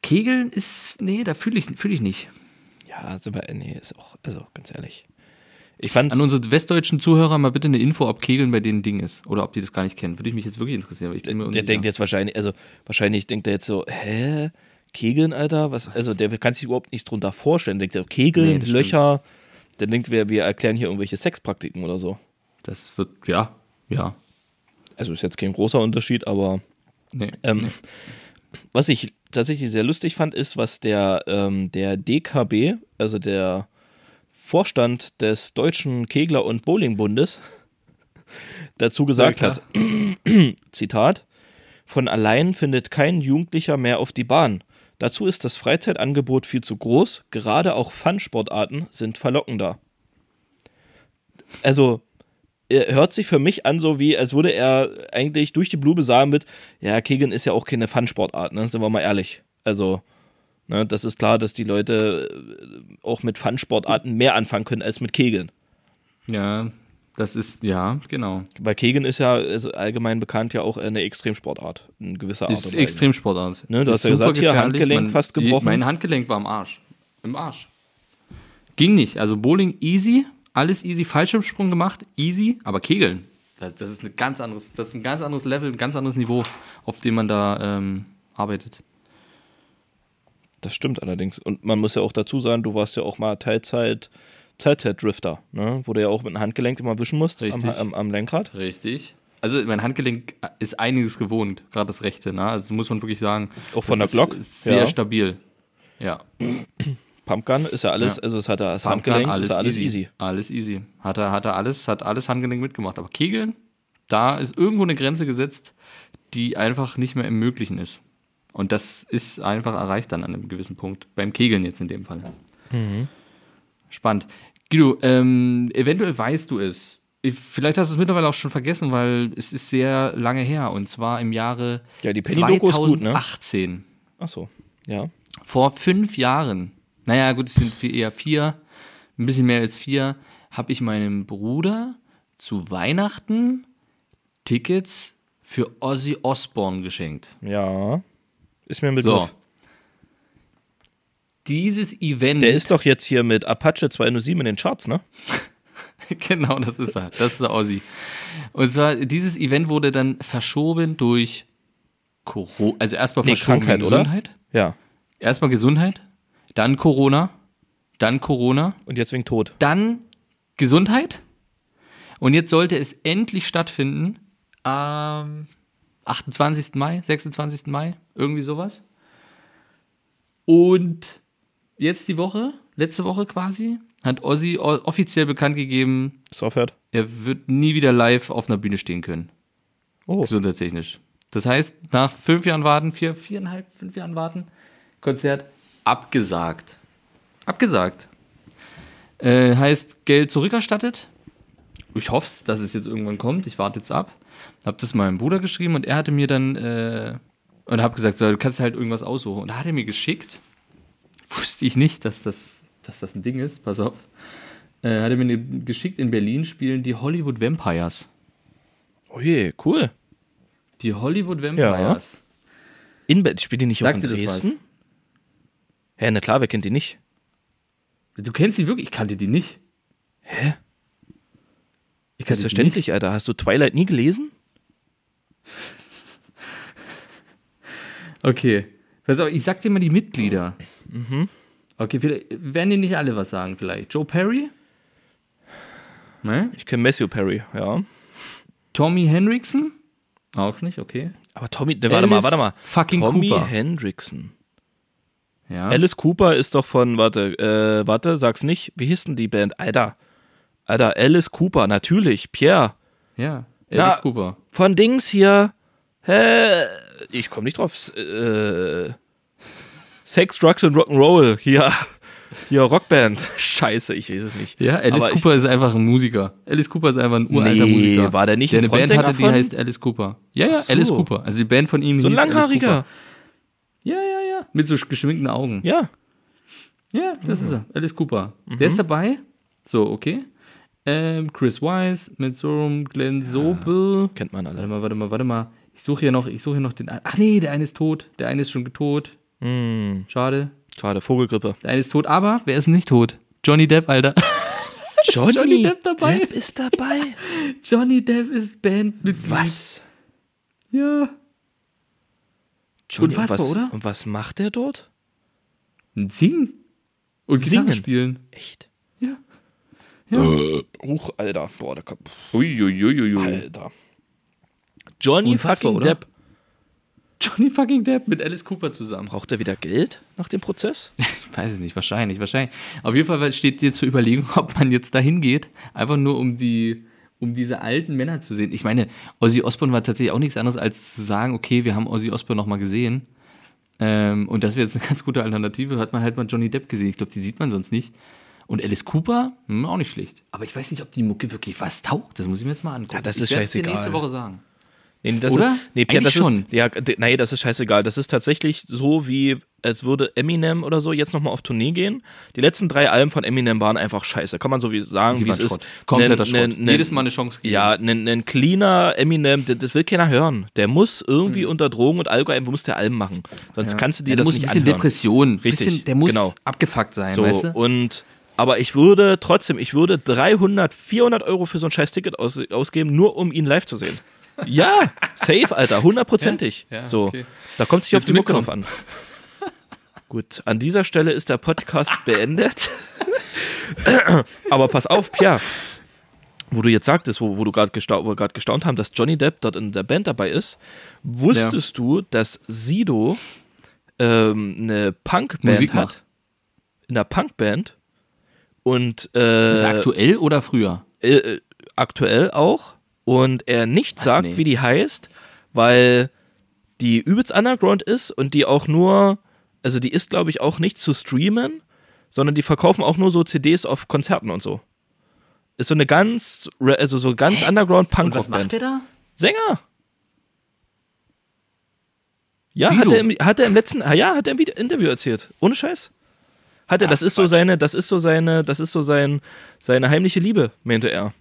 Kegeln ist, nee, da fühle ich, fühl ich nicht. ja, sind wir, nee, ist auch, also ganz ehrlich. Ich fand's, An unsere westdeutschen Zuhörer mal bitte eine Info, ob Kegeln bei denen ein Ding ist. Oder ob die das gar nicht kennen. Würde ich mich jetzt wirklich interessieren. weil Ich bin mir der denkt jetzt wahrscheinlich, also wahrscheinlich denkt er jetzt so, hä? Kegeln, Alter? Was? Also der kann sich überhaupt nichts drunter vorstellen. Denkt er, Kegeln, Nee, das stimmt. Dann denkt wir, wir erklären hier irgendwelche Sexpraktiken oder so. Das wird, ja, ja. Also ist jetzt kein großer Unterschied, aber Nee. ähm, nee. was ich tatsächlich sehr lustig fand, ist, was der, ähm, der DKB, also der Vorstand des Deutschen Kegler- und Bowlingbundes, dazu gesagt Ja, hat. Zitat: Von allein findet kein Jugendlicher mehr auf die Bahn. Dazu ist das Freizeitangebot viel zu groß, gerade auch Fun-Sportarten sind verlockender. Also, er hört sich für mich an, so wie, als würde er eigentlich durch die Blume sagen mit, ja, Kegeln ist ja auch keine Fun-Sportart, ne? Sind wir mal ehrlich. Also, ne, das ist klar, dass die Leute äh, auch mit Fun-Sportarten mehr anfangen können als mit Kegeln. Ja, das ist, ja, genau. Weil Kegeln ist ja also allgemein bekannt ja auch eine Extremsportart in gewisser Art Ist. Extremsportart. Ne, du Ist hast ja gesagt, hier. Handgelenk Man- fast gebrochen. Mein Handgelenk war am Arsch. Im Arsch. Ging nicht. Also Bowling easy, alles easy, Fallschirmsprung gemacht, easy, aber Kegeln. Das, das ist ein ganz anderes, das ist ein ganz anderes Level, ein ganz anderes Niveau, auf dem man da ähm, arbeitet. Das stimmt allerdings. Und man muss ja auch dazu sagen, du warst ja auch mal Teilzeit, Teilzeit-Drifter, ne? wo du ja auch mit dem Handgelenk immer wischen musst am, am, am Lenkrad. Richtig. also mein Handgelenk ist einiges gewohnt, gerade das rechte, ne? Also muss man wirklich sagen. Auch von der Glock? Ist sehr Ja. stabil. Ja. Pumpgun ist ja alles, Ja. also es hat er das Pumpgun, Handgelenk, ist ja alles easy. Alles easy. Hat er, hat er alles, hat alles Handgelenk mitgemacht. Aber Kegeln, da ist irgendwo eine Grenze gesetzt, die einfach nicht mehr im Möglichen ist. Und das ist einfach erreicht dann an einem gewissen Punkt. Beim Kegeln jetzt in dem Fall. Mhm. Spannend. Guido, ähm, eventuell weißt du es. Ich- Vielleicht hast du es mittlerweile auch schon vergessen, weil es ist sehr lange her. Und zwar im Jahre Ja, die Penny-Doku ist gut, ne? 2018 Ach so, ja. vor fünf Jahren, naja, gut, es sind eher vier, ein bisschen mehr als vier, habe ich meinem Bruder zu Weihnachten Tickets für Ozzy Osbourne geschenkt. Ja. Ist mir ein So. Dieses Event. Der ist doch jetzt hier mit Apache 207 in den Charts, ne? genau, das ist er. Das ist der Ozzy. Und zwar, dieses Event wurde dann verschoben durch Corona. Also erstmal Nee, verschoben Krankheit, wegen oder? Gesundheit. Ja. Erstmal Gesundheit, dann Corona, dann Corona, Und jetzt wegen Tod. dann Gesundheit. Und jetzt sollte es endlich stattfinden am 28. Mai, 26. Mai, irgendwie sowas. Und jetzt die Woche, letzte Woche quasi, hat Ozzy offiziell bekannt gegeben, er wird nie wieder live auf einer Bühne stehen können. Oh. Gesundheitstechnisch. Das heißt, nach fünf Jahren warten, vier, viereinhalb, fünf Jahren warten, Konzert abgesagt. Abgesagt. Äh, heißt, Geld zurückerstattet. Ich hoffe dass es jetzt irgendwann kommt. Ich warte jetzt ab. Hab das meinem Bruder geschrieben und er hatte mir dann äh, und hab gesagt, so, du kannst halt irgendwas aussuchen. Und da hat er mir geschickt. Wusste ich nicht, dass das, dass das ein Ding ist. Pass auf. Äh, hat er mir geschickt, in Berlin spielen die Hollywood Vampires. Oh je, cool. Die Hollywood Vampires. In Be spielt die nicht auch in Sagt dir das Dresden? Hä, na klar, wer kennt die nicht? Du kennst die wirklich? Ich kannte die nicht. Hä? Ich kannte die Selbstverständlich, Alter. Hast du Twilight nie gelesen? Okay. Pass auf, ich sag dir mal die Mitglieder. Okay, vielleicht, werden die nicht alle was sagen vielleicht? Joe Perry? Ne? Ich kenne Matthew Perry, ja. Tommy Henriksen? Auch nicht, okay. Aber Tommy, ne, warte mal, warte mal. fucking Tommy Cooper. Hendrickson. Ja. Alice Cooper ist doch von, warte, äh, warte, sag's nicht. Wie hieß denn die Band? Alter. Alter, Alice Cooper, natürlich. Pierre. ja. Na, Alice Cooper. Von Dings hier. Hä? Ich komme nicht drauf. Äh, Sex, Drugs and Rock'n'Roll. Hier. Hier, Rockband. Scheiße, ich weiß es nicht. Ja, Alice Aber ich- Cooper ist einfach ein Musiker. Alice Cooper ist einfach ein uralter Nee, Musiker. war der nicht der ein eine Band hatte, die von? heißt Alice Cooper. Ja, ja, so. Alice Cooper. Also die Band von ihm So ein hieß Alice langhaariger. Ja, ja, ja. Mit so geschminkten Augen. Ja. Ja, das ist er. Alice Cooper. Der ist dabei. So, okay. Ähm, Chris Wise einem Glenn Sobel. Kennt man Warte alle. mal, warte mal, warte mal. Ich suche hier noch, ich suche hier noch den. Ach nee, der eine ist tot. Der eine ist schon tot. Hm, Schade. schade, Vogelgrippe. Der eine ist tot, aber wer ist nicht tot? Johnny Depp, Alter. Johnny Depp dabei? Depp ist dabei. Johnny Depp ist Bandmitglied. Was? Ja. Johnny, Unfassbar, was, oder? Und was macht der dort? Ein Singen. Und Singen. Gitarre spielen. Echt? Ja. Ja. Uch, Alter. Boah, der Kopf. Uiuiuiui. Alter. Johnny Unfassbar, fucking oder? Depp. Johnny fucking Depp mit Alice Cooper zusammen. Braucht er wieder Geld nach dem Prozess? Ich weiß es nicht, wahrscheinlich, wahrscheinlich. Auf jeden Fall steht jetzt zur Überlegung, ob man jetzt dahin geht, einfach nur um die, um diese alten Männer zu sehen. Ich meine, Ozzy Osbourne war tatsächlich auch nichts anderes, als zu sagen, okay, wir haben Ozzy Osbourne nochmal gesehen. Ähm, und das wäre jetzt eine ganz gute Alternative. Hat man halt mal Johnny Depp gesehen. Ich glaube, die sieht man sonst nicht. Und Alice Cooper, hm, auch nicht schlecht. Aber ich weiß nicht, ob die Mucke wirklich was taugt. Das muss ich mir jetzt mal angucken. Ja, das ich ist dir scheißegal. nächste Woche sagen. Nee, das Oder? Ist, nee, Pierre, das schon. Ist, ja, nee, das ist scheißegal. Das ist tatsächlich so, wie als würde Eminem oder so jetzt nochmal auf Tournee gehen. Die letzten drei Alben von Eminem waren einfach scheiße. Kann man so wie sagen, wie es ist. Kompletter Nen- Schrott. nen- Jedes Mal eine Chance gegeben. Ja, ein, cleaner Eminem, das, das will keiner hören. Der muss irgendwie Hm. unter Drogen und Alkohol, muss der Alben machen. Sonst kannst du dir der das muss ein nicht bisschen anhören. Depression. Richtig, bisschen, der muss genau. abgefuckt sein, So, weißt du? und aber ich würde trotzdem, ich würde 300, 400 Euro für so ein scheiß Ticket aus, ausgeben, nur um ihn live zu sehen. Ja, safe, Alter, hundertprozentig. Ja, ja, so, okay. da kommt es nicht auf die Mucke drauf an. Gut, an dieser Stelle ist der Podcast beendet. aber pass auf, Pia. wo du jetzt sagtest, wo, wo du gerade gerade gestaunt haben, dass Johnny Depp dort in der Band dabei ist, wusstest du, dass Sido ähm, eine Punkband Musik hat? In einer Punkband und äh, Ist aktuell oder früher? äh, äh, aktuell auch und er nicht Was? sagt, Nee. wie die heißt, weil die übelst underground ist und die auch nur, also die ist glaube ich auch nicht zu streamen, sondern die verkaufen auch nur so CDs auf Konzerten und so. Ist so eine ganz, also so ganz underground Und was macht der da? Sänger. Ja, Sido. hat er, im, hat er im letzten, ah ja, hat er im Video- Interview erzählt. Ohne Scheiß. Hat er, Ach, das ist so Quatsch. seine, das ist so seine, das ist so sein, seine heimliche Liebe, meinte er.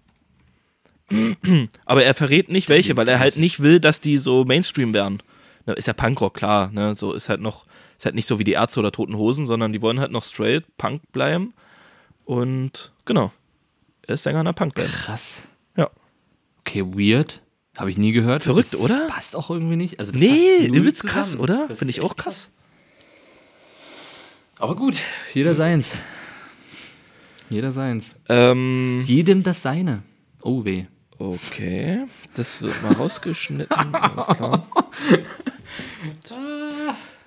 Aber er verrät nicht welche, weil er halt nicht will, dass die so Mainstream werden. Ist ja Punkrock, klar, ne? So ist halt noch, ist halt nicht so wie die Ärzte oder Toten Hosen, sondern die wollen halt noch straight Punk bleiben. Und genau. Er ist Sänger einer Punkband. Krass. Ja. Okay, weird. Habe ich nie gehört. Verrückt, das oder? Passt auch irgendwie nicht. Also das Nee, übelst zusammen. krass, oder? Finde ich auch echt krass. Aber gut, jeder seins. Jeder seins. Ähm, Jedem das seine. Oh weh. Okay, das wird mal rausgeschnitten. Alles klar.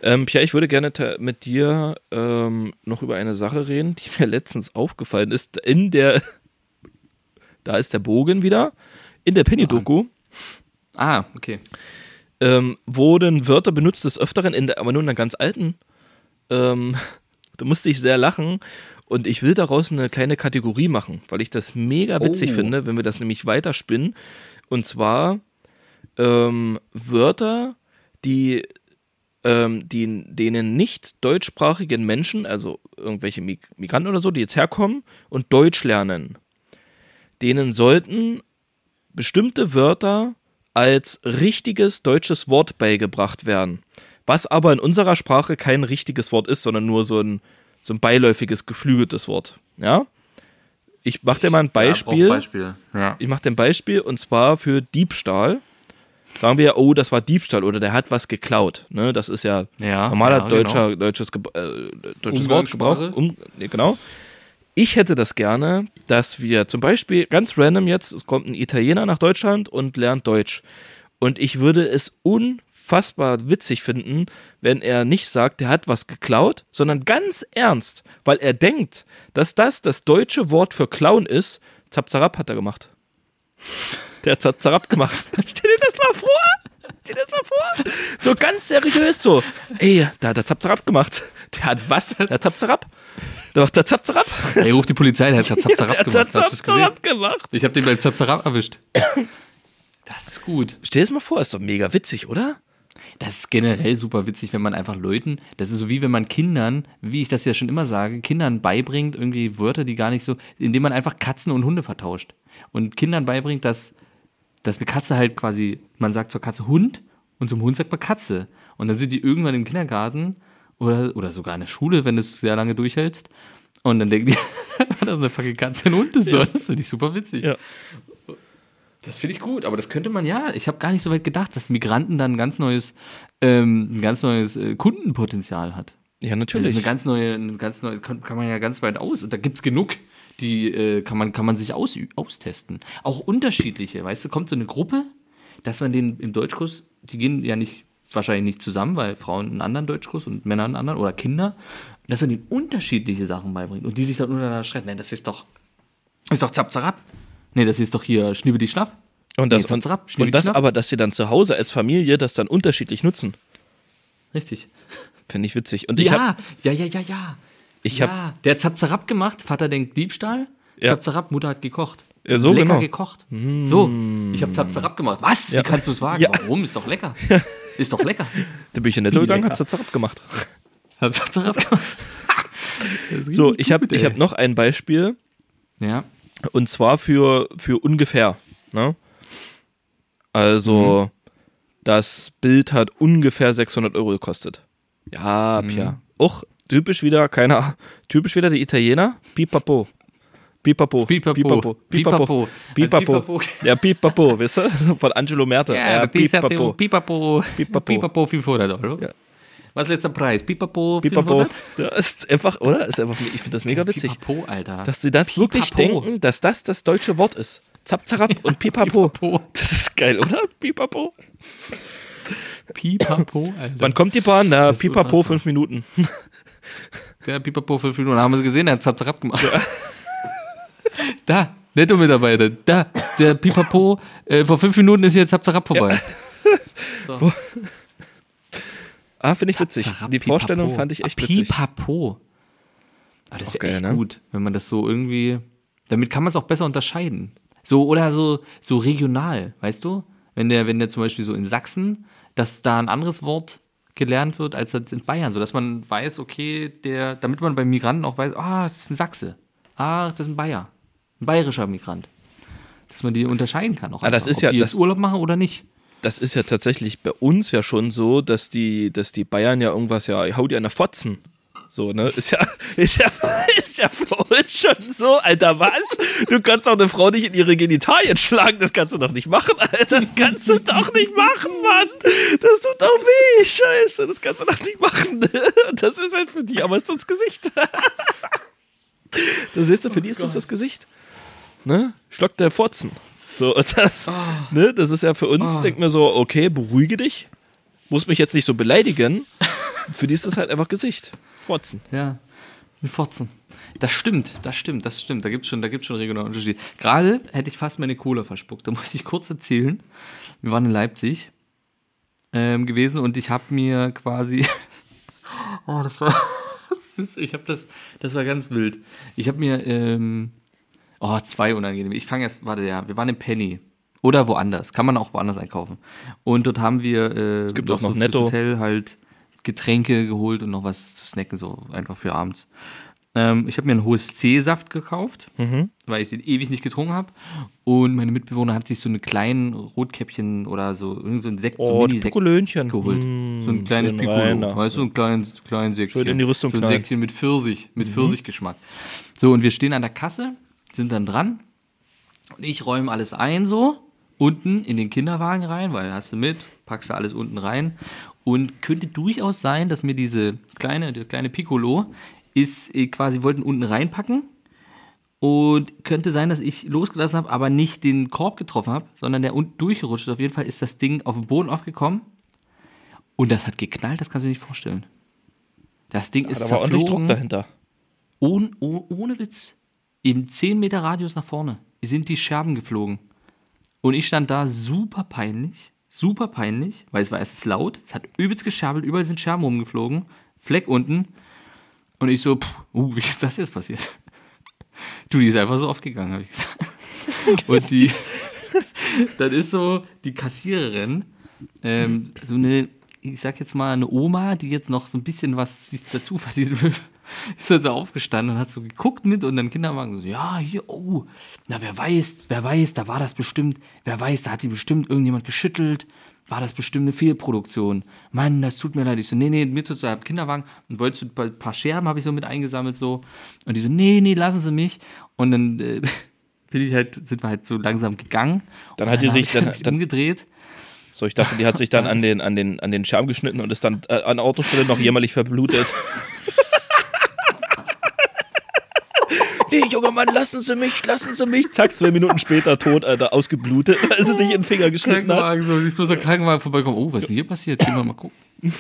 Ähm, Pierre, ich würde gerne mit dir ähm, noch über eine Sache reden, die mir letztens aufgefallen ist. In der, da ist der Bogen wieder, in der Penny-Doku Ah, okay. ähm, wurden Wörter benutzt des Öfteren, in der, aber nur in einer ganz alten. Ähm, da musste ich sehr lachen und ich will daraus eine kleine Kategorie machen, weil ich das mega witzig Oh. finde, wenn wir das nämlich weiterspinnen. Und zwar ähm, Wörter, die, ähm, die denen nicht deutschsprachigen Menschen, also irgendwelche Mig Migranten oder so, die jetzt herkommen und Deutsch lernen, denen sollten bestimmte Wörter als richtiges deutsches Wort beigebracht werden. Was aber in unserer Sprache kein richtiges Wort ist, sondern nur so ein, so ein beiläufiges, geflügeltes Wort. Ja? Ich mache dir mal ein Beispiel. Ja, Beispiel. Ja. Ich mache dir ein Beispiel und zwar für Diebstahl. Sagen wir ja, oh, das war Diebstahl oder der hat was geklaut. Ne? Das ist ja Ja, normaler ja, deutscher, deutsches, Ge äh, deutsches Wortgebrauch. Um, nee, genau. Ich hätte das gerne, dass wir zum Beispiel ganz random jetzt, es kommt ein Italiener nach Deutschland und lernt Deutsch. Und ich würde es unfassbar witzig finden, wenn er nicht sagt, der hat was geklaut, sondern ganz ernst, weil er denkt, dass das das deutsche Wort für Clown ist. Zapzarab hat er gemacht. Der hat Zapzarab gemacht. Stell dir das mal vor. Stell dir das mal vor. So ganz seriös so. Ey, da hat er Zapzarab gemacht. Der hat was? Der hat Zapzarab? Der macht der Zapzarab? Ey, ruf die Polizei, der hat Zapzarab Der gemacht. hat das gesehen? Zapzarab gemacht. Ich habe den beim Zapzarab erwischt. Das ist gut. Stell dir das mal vor, ist doch mega witzig, oder? Das ist generell super witzig, wenn man einfach Leuten, das ist so wie wenn man Kindern, wie ich das ja schon immer sage, Kindern beibringt, irgendwie Wörter, die gar nicht so, indem man einfach Katzen und Hunde vertauscht. Und Kindern beibringt, dass, dass eine Katze halt quasi, man sagt zur Katze Hund und zum Hund sagt man Katze. Und dann sind die irgendwann im Kindergarten oder, oder sogar in der Schule, wenn du es sehr lange durchhältst. Und dann denken die, das ist eine fucking Katze und Hund ist so. Das finde ich super witzig. Ja. Das finde ich gut, aber das könnte man ja. Ich habe gar nicht so weit gedacht, dass Migranten dann ein ganz neues, ähm, ein ganz neues äh, Kundenpotenzial hat. Ja, Das ist natürlich. eine ganz neue, eine ganz neue, kann, kann man ja ganz weit aus. Und da gibt's genug, die äh, kann man, kann man sich aus, austesten. Auch unterschiedliche, weißt du, kommt so eine Gruppe, dass man den im Deutschkurs, die gehen ja nicht, wahrscheinlich nicht zusammen, weil Frauen einen anderen Deutschkurs und Männer einen anderen oder Kinder, dass man denen unterschiedliche Sachen beibringt und die sich dann untereinander streiten. Nein, das ist doch, ist doch Zapzarab. Nee, das ist doch hier Schnibbedi Schnapp. Und das, Nee, und, Zapzarab, und das aber, dass sie dann zu Hause als Familie das dann unterschiedlich nutzen, Richtig. finde ich witzig. Und ich ja, ja, ja, ja, ja. ich ja, hab, der hat Zapzarab gemacht, Vater denkt Diebstahl, Ja. Zapzarab, Mutter hat gekocht. Ja, so lecker genau. gekocht. So, ich habe Zapzarab gemacht. Was? Ja. Wie kannst du es wagen? Ja. Warum? Ist doch lecker. Ist doch lecker. da bin ich in der gegangen, hab Zapzarab gemacht. Hab Zapzarab gemacht. So, ich habe hab noch ein Beispiel. Ja. Und zwar für, für ungefähr. Ne? Also, das Bild hat ungefähr 600 Euro gekostet. Ja, Pia. Och, typisch wieder, keiner, typisch wieder die Italiener. Pipapo. Pipapo. Pipapo. Pipapo. Pipapo. Pipapo. Ja, Pipapo, weißt du? Von Angelo Merte. Ja, Pipapo. Pipapo. Pipapo. Pipapo. Pipapo 500 Euro. Ja. Was ist letzter Preis? Pipapo Pipapo. 500? Das ist einfach, oder? Ist einfach, ich finde das mega witzig. Pipapo, Alter. Dass sie das wirklich Pipapo. denken, dass das das deutsche Wort ist. Zap, zarab und Pipapo. Pipapo. Das ist geil, oder? Pipapo. Pipapo, Alter. Wann kommt die Bahn? Na, Das Pipapo, fünf Minuten. Der Pipapo fünf Minuten. Haben wir sie gesehen, der hat Zap Zap gemacht. da, Netto-Mitarbeiter. Da, der Pipapo, äh, vor fünf Minuten ist hier Zap Zap vorbei. So. Ah, finde ich Zap, witzig. Die Vorstellung fand ich echt Ah, witzig. Pipapo. Aber das Auch wäre echt ne? gut, wenn man das so irgendwie. Damit kann man es auch besser unterscheiden. So, oder so, so regional, weißt du? Wenn der, wenn der zum Beispiel so in Sachsen, dass da ein anderes Wort gelernt wird als das in Bayern, so dass man weiß, okay, der, damit man beim Migranten auch weiß, ah, das ist ein Sachse. Ah, das ist ein Bayer. Ein bayerischer Migrant. Dass man die unterscheiden kann auch. Ah, das ist ob ja- die das- jetzt Urlaub machen oder nicht. Das ist ja tatsächlich bei uns ja schon so, dass die, dass die Bayern ja irgendwas ja, hau dir eine Fotzen. So, ne? Ist ja, ist ja, ist ja für uns schon so, Alter, was? Du kannst doch eine Frau nicht in ihre Genitalien schlagen, das kannst du doch nicht machen, Alter. Das kannst du doch nicht machen, Mann. Das tut doch weh, scheiße, das kannst du doch nicht machen. Das ist halt für die, aber ist das Gesicht. Das siehst du, für die ist das das Gesicht. Ne? Schluckt der Fotzen. So, das, ne, das ist ja für uns, Ah. denkt mir so, okay, beruhige dich. Muss mich jetzt nicht so beleidigen. Für die ist das halt einfach Gesicht. Fotzen. Ja, ein Fotzen. Das stimmt, das stimmt, das stimmt. Da gibt es schon, da gibt's schon regionale Unterschiede. Gerade hätte ich fast meine Cola verspuckt. Da muss ich kurz erzählen. Wir waren in Leipzig ähm, gewesen und ich habe mir quasi. oh, das war. ich habe das. Das war ganz wild. Ich habe mir. Ähm, oh, zwei unangenehm. Ich fange erst. Warte, ja. Wir waren im Penny. Oder woanders. Kann man auch woanders einkaufen. Und dort haben wir. Äh, es gibt auch noch Netto. Hotel halt Getränke geholt und noch was zu snacken, so einfach für abends. Ähm, ich habe mir einen hohes C-Saft gekauft, Mhm. weil ich den ewig nicht getrunken habe. Und meine Mitbewohner hat sich so eine kleinen Rotkäppchen oder so, irgend so ein Sekt, so Oh, ein die Mini-Sekt geholt. Mm, so ein kleines Piccolo, weißt du, so ein kleines, kleines Säckchen. Schön in die Rüstung So ein. Mhm. Säckchen mit Pfirsich, mit Pfirsichgeschmack. So, und wir stehen an der Kasse, sind dann dran und ich räume alles ein so, unten in den Kinderwagen rein, weil hast du mit, packst du alles unten rein. Und könnte durchaus sein, dass mir diese kleine, der kleine Piccolo ist äh, quasi, wollten unten reinpacken. Und könnte sein, dass ich losgelassen habe, aber nicht den Korb getroffen habe, sondern der unten durchgerutscht ist. Auf jeden Fall ist das Ding auf den Boden aufgekommen. Und das hat geknallt, das kannst du dir nicht vorstellen. Das Ding ist Da war ordentlich Druck zerflogen. dahinter. Ohne, oh, ohne Witz. Im 10 Meter Radius nach vorne sind die Scherben geflogen. Und ich stand da super peinlich, super peinlich, weil es war erst laut, es hat übelst gescherbelt, überall sind Scherben rumgeflogen, Fleck unten. Und ich so, pff, uh, wie ist das jetzt passiert? Du, die ist einfach so aufgegangen, habe ich gesagt. Und die, dann ist so die Kassiererin, ähm, so eine, ich sag jetzt mal, eine Oma, die jetzt noch so ein bisschen was sich dazu verdienen will, ist dann so aufgestanden und hat so geguckt mit und dann Kinderwagen so, ja, hier, oh, na, wer weiß, wer weiß, da war das bestimmt, wer weiß, da hat die bestimmt irgendjemand geschüttelt, war das bestimmt eine Fehlproduktion. Mann, das tut mir leid. Ich so, nee, nee, mir tut's leid, Kinderwagen und wollte so ein paar- Scherben habe ich so mit eingesammelt so und die so, nee, nee, lassen Sie mich und dann äh, bin ich halt, sind wir halt so langsam gegangen. Dann hat die sich- ich dann- dann- umgedreht. So, ich dachte, die hat sich dann an den, an den, an den Scherm geschnitten und ist dann äh, an Autostelle noch jämmerlich verblutet. nee, junger Mann, lassen Sie mich, lassen Sie mich. Zack, zwei Minuten später tot, Alter, ausgeblutet, weil sie sich in den Finger geschnitten hat. So, ich bloß der Krankenwagen vorbeikommen. Oh, was ist denn hier passiert? Gehen wir mal gucken.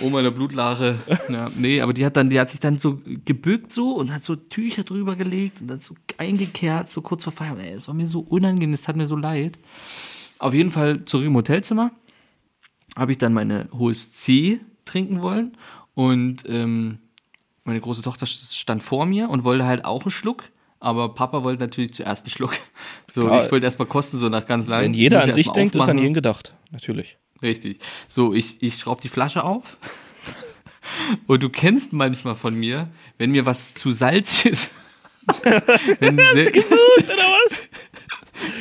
Oh, meine Blutlache. Ja, nee, aber die hat dann, die hat sich dann so gebückt so und hat so Tücher drüber gelegt und dann so eingekehrt, so kurz vor Feierabend. Ey, es war mir so unangenehm, es tat mir so leid. Auf jeden Fall zurück im Hotelzimmer. Habe ich dann meine hohes C trinken wollen und ähm, meine große Tochter stand vor mir und wollte halt auch einen Schluck. Aber Papa wollte natürlich zuerst einen Schluck. So, Klar. ich wollte erstmal kosten, so nach ganz lang. Wenn jeder an ich sich denkt, ist an aufmachen. jeden gedacht. Natürlich. Richtig. So, ich, ich schraube die Flasche auf. Und du kennst manchmal von mir, wenn mir was zu salzig ist. wenn, sehr, Oder was?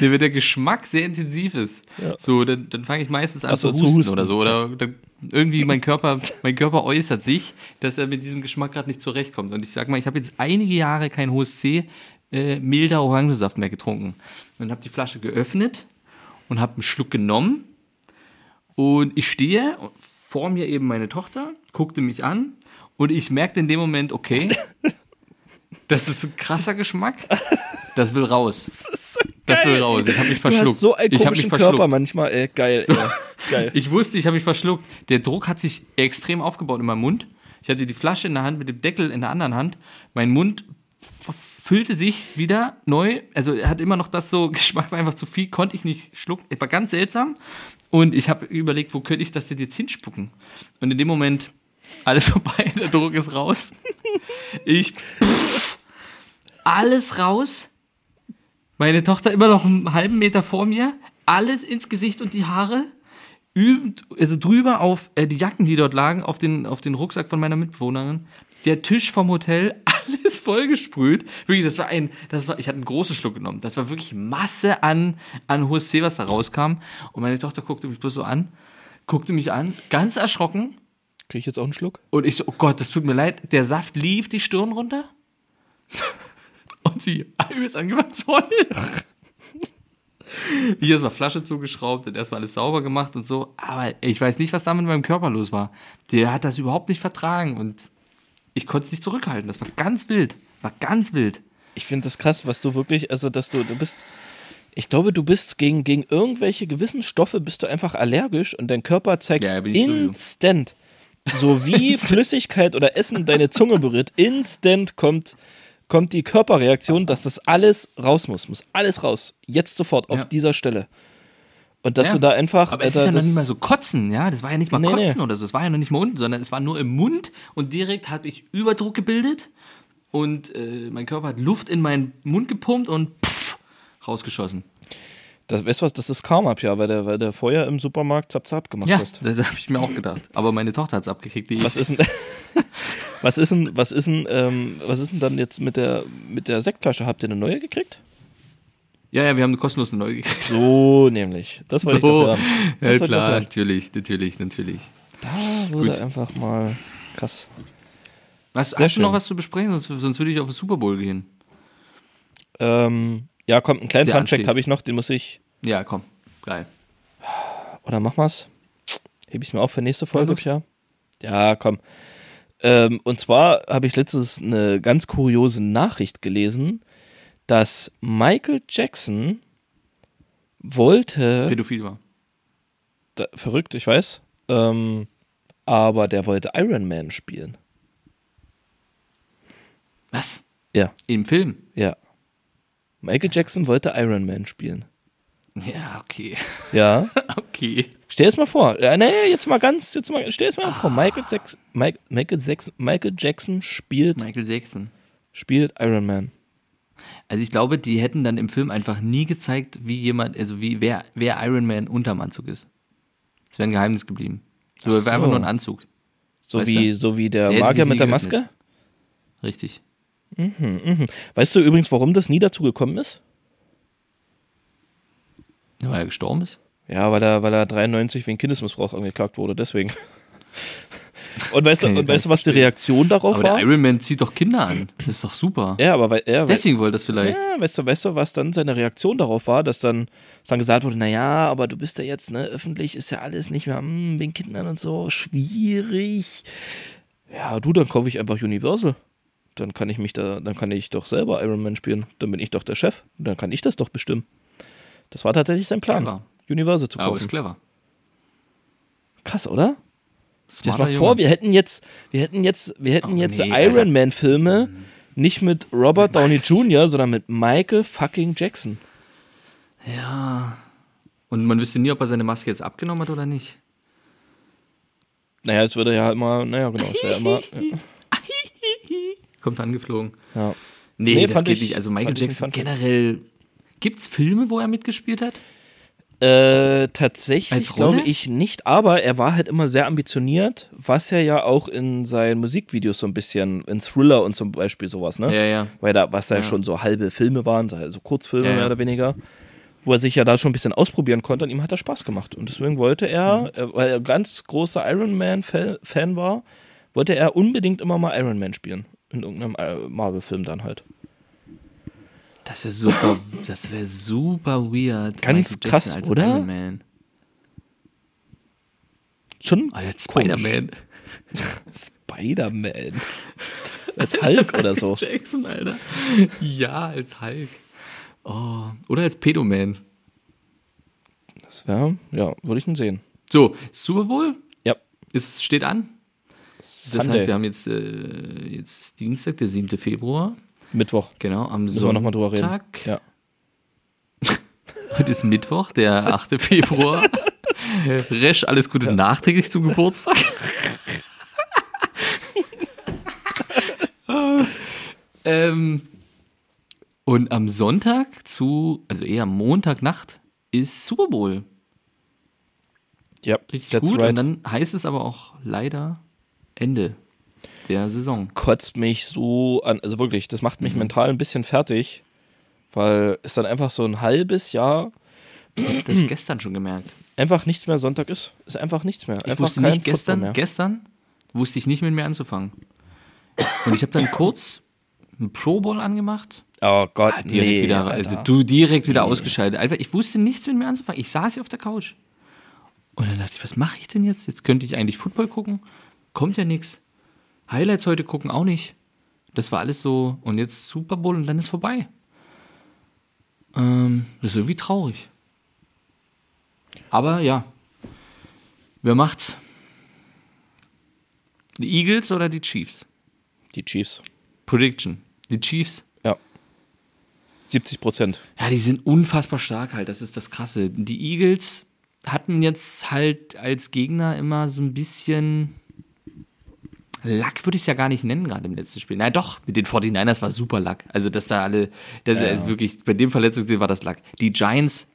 Nee, wenn der Geschmack sehr intensiv ist. So, dann, dann fange ich meistens an Ach so, zu, zu husten husten. oder so. Oder dann, irgendwie mein Körper, mein Körper äußert sich, dass er mit diesem Geschmack gerade nicht zurechtkommt. Und ich sag mal, ich habe jetzt einige Jahre kein hohes C, äh, milder Orangensaft mehr getrunken. Und habe die Flasche geöffnet und habe einen Schluck genommen. Und ich stehe vor mir eben meine Tochter, guckte mich an und ich merkte in dem Moment, okay, das ist ein krasser Geschmack, das will raus. Das will raus. Ich habe mich verschluckt. Du hast so einen ich komischen mich Körper verschluckt. manchmal, ey, geil. ey. geil. Ich wusste, ich habe mich verschluckt. Der Druck hat sich extrem aufgebaut in meinem Mund. Ich hatte die Flasche in der Hand mit dem Deckel in der anderen Hand. Mein Mund füllte sich wieder neu. Also er hat immer noch das so, Geschmack war einfach zu viel, konnte ich nicht schlucken. Es war ganz seltsam. Und ich habe überlegt, wo könnte ich das denn jetzt hinspucken? Und in dem Moment, alles vorbei, der Druck ist raus. Ich, pff, alles raus. Meine Tochter immer noch einen halben Meter vor mir, alles ins Gesicht und die Haare, übend, also drüber auf äh, die Jacken, die dort lagen, auf den, auf den Rucksack von meiner Mitbewohnerin, der Tisch vom Hotel, alles vollgesprüht. Wirklich, das war ein, das war, ich hatte einen großen Schluck genommen. Das war wirklich Masse an, an hohes C, was da rauskam. Und meine Tochter guckte mich bloß so an, guckte mich an, ganz erschrocken. Krieg ich jetzt auch einen Schluck? Und ich so, oh Gott, das tut mir leid. Der Saft lief die Stirn runter. Und sie übelst angefangen zu heulen. Ich erstmal Flasche zugeschraubt und erstmal alles sauber gemacht und so. Aber ich weiß nicht, was da mit meinem Körper los war. Der hat das überhaupt nicht vertragen und ich konnte es nicht zurückhalten. Das war ganz wild. War ganz wild. Ich finde das krass, was du wirklich, also dass du, du bist, ich glaube, du bist gegen, gegen irgendwelche gewissen Stoffe bist du einfach allergisch und dein Körper zeigt Ja, instant, so wie Flüssigkeit oder Essen deine Zunge berührt, instant kommt, kommt die Körperreaktion, dass das alles raus muss, muss alles raus, jetzt sofort auf Ja. dieser Stelle. Und dass Ja. du da einfach, Aber es Alter, ist ja noch nicht mal so kotzen, ja. Das war ja nicht mal Nee, nee. kotzen oder so. Es war ja noch nicht mal unten, sondern es war nur im Mund und direkt habe ich Überdruck gebildet und äh, mein Körper hat Luft in meinen Mund gepumpt und pff, rausgeschossen. Das, weißt du was, das ist Karma, ja, weil der, weil der vorher im Supermarkt zap zap gemacht Ja, hast. das habe ich mir auch gedacht. Aber meine Tochter hat es abgekickt. Was ist denn, was ist denn, was ist denn, ähm, was ist denn dann jetzt mit der, mit der Sektflasche? Habt ihr eine neue gekriegt? ja, ja, wir haben eine kostenlose neue gekriegt. So nämlich. Das wollte ich doch hören. Das ja, klar, natürlich, natürlich, natürlich. Da wurde Gut. einfach mal krass. Was, hast du noch schön. was zu besprechen? Sonst, sonst würde ich auf den Super Bowl gehen. Ähm, ja, kommt, einen kleinen Funfact habe ich noch, den muss ich, Ja, komm. Geil. oder mach mal's. Heb ich mir auf für nächste Folge, ja. Ja, komm. Ähm, und zwar habe ich letztens eine ganz kuriose Nachricht gelesen, dass Michael Jackson wollte Pädophil war. da, verrückt, ich weiß. Ähm, aber der wollte Iron Man spielen. Was? Ja, Im Film? ja. Michael Jackson wollte Iron Man spielen. Ja, okay. Ja. Okay. Stell es mal vor. Ja, nee, jetzt mal ganz, jetzt mal, stell es mal vor. Michael, Jackson, Mike, Michael, Jackson, Michael Jackson spielt, Michael Jackson. spielt Iron Man. Also ich glaube, die hätten dann im Film einfach nie gezeigt, wie jemand, also wie wer, wer Iron Man unterm Anzug ist. Das wäre ein Geheimnis geblieben. So, Ach wäre einfach so. nur ein Anzug. So Weißt wie, du? so wie der Der Magier mit der. Maske. Richtig. Weißt du übrigens, warum das nie dazu gekommen ist? Weil er gestorben ist? Ja, weil er, weil er 93 wegen Kindesmissbrauch angeklagt wurde, deswegen. Und weißt, du, Kann ich und weißt du, was die. Reaktion darauf Aber war? der Iron Man zieht doch Kinder an. Das ist doch super. ja, aber weil, ja, Deswegen wollte das vielleicht. Ja, weißt du, weißt du, was dann seine Reaktion darauf war, dass dann, dann gesagt wurde, naja, aber du bist ja jetzt, ne, öffentlich ist ja alles nicht mehr, hm, wegen Kindern und so, schwierig. Ja, du, dann kaufe ich einfach Universal. Dann kann ich mich da, dann kann ich doch selber Iron Man spielen. Dann bin ich doch der Chef. Dann kann ich das doch bestimmen. Das war tatsächlich sein Plan. Clever. Universal zu Aber kaufen. ist clever. Krass, oder? Smarter mal vor, Junge. wir hätten jetzt, wir hätten jetzt, wir hätten Oh, jetzt nee, Iron. Man Filme nicht mit Robert Downey Jr., sondern mit Michael fucking Jackson. Ja. Und man wüsste nie, ob er seine Maske jetzt abgenommen hat oder nicht. Naja, es würde ja immer, naja, genau, es wäre immer. Kommt angeflogen. Ja. Nee, Nee, das geht ich- nicht. Also Michael Jackson generell. Gibt's Filme, wo er mitgespielt hat? Äh, tatsächlich glaube ich nicht, aber er war halt immer sehr ambitioniert, was er ja auch in seinen Musikvideos so ein bisschen, in Thriller und zum Beispiel sowas, ne? Ja, ja. Weil da, was da Ja. schon so halbe Filme waren, so also Kurzfilme Ja, ja. mehr oder weniger, wo er sich ja da schon ein bisschen ausprobieren konnte und ihm hat das Spaß gemacht. Und deswegen wollte er, Mhm. äh, weil er ganz großer Iron Man-Fan war, wollte er unbedingt immer mal Iron Man spielen. In irgendeinem äh, Marvel-Film dann halt. Das wäre super, das wäre super weird. Ganz krass, oder? Man. Schon Oh, als komisch. Spider-Man. Spider-Man. Als Hulk oder so. Jackson, Alter. Ja, als Hulk. Oh, oder als Pedoman. Das wäre, ja, würde ich ihn sehen. So, Super Bowl Ja. es steht an. Das Sunday. heißt, wir haben jetzt, äh, jetzt Dienstag, der 7. Februar. Mittwoch. Genau, am Müssen wir nochmal drüber reden. Sonntag. Ja. Heute ist Mittwoch, der 8. Februar. Resch, alles Gute nachträglich zum Geburtstag. ähm, und am Sonntag zu, also eher Montagnacht, ist Super Bowl. Ja, Richtig that's gut. right. Und dann heißt es aber auch leider Ende der Saison. kotzt mich so an, also wirklich, das macht Mhm. mich mental ein bisschen fertig, weil es dann einfach so ein halbes Jahr Ich hab das gestern schon gemerkt. einfach nichts mehr Sonntag ist. Ist einfach nichts mehr. Ich einfach wusste kein nicht gestern, gestern wusste ich nicht mit mir anzufangen. Und ich habe dann kurz einen Pro Bowl angemacht. Oh Gott, Ah, direkt nee, wieder, Alter. also du direkt wieder ausgeschaltet. Einfach, ich wusste nichts mit mir anzufangen. Ich saß hier auf der Couch. Und dann dachte ich, was mache ich denn jetzt? Jetzt könnte ich eigentlich Football gucken. Kommt ja nichts. Highlights heute gucken auch nicht. Das war alles so. Und jetzt Super Bowl und dann ist vorbei. Ähm, das ist irgendwie traurig. Aber ja. Wer macht's? Die Eagles oder die Chiefs? Die Chiefs. Prediction. Die Chiefs. Ja. 70 Prozent. Ja, die sind unfassbar stark halt. Das ist das Krasse. Die Eagles hatten jetzt halt als Gegner immer so ein bisschen Lack würde ich es ja gar nicht nennen, gerade im letzten Spiel. Na doch, mit den 49ers war super Lack. Also, dass da alle, das Ja, ist wirklich, bei dem Verletzungssee war das Lack. Die Giants,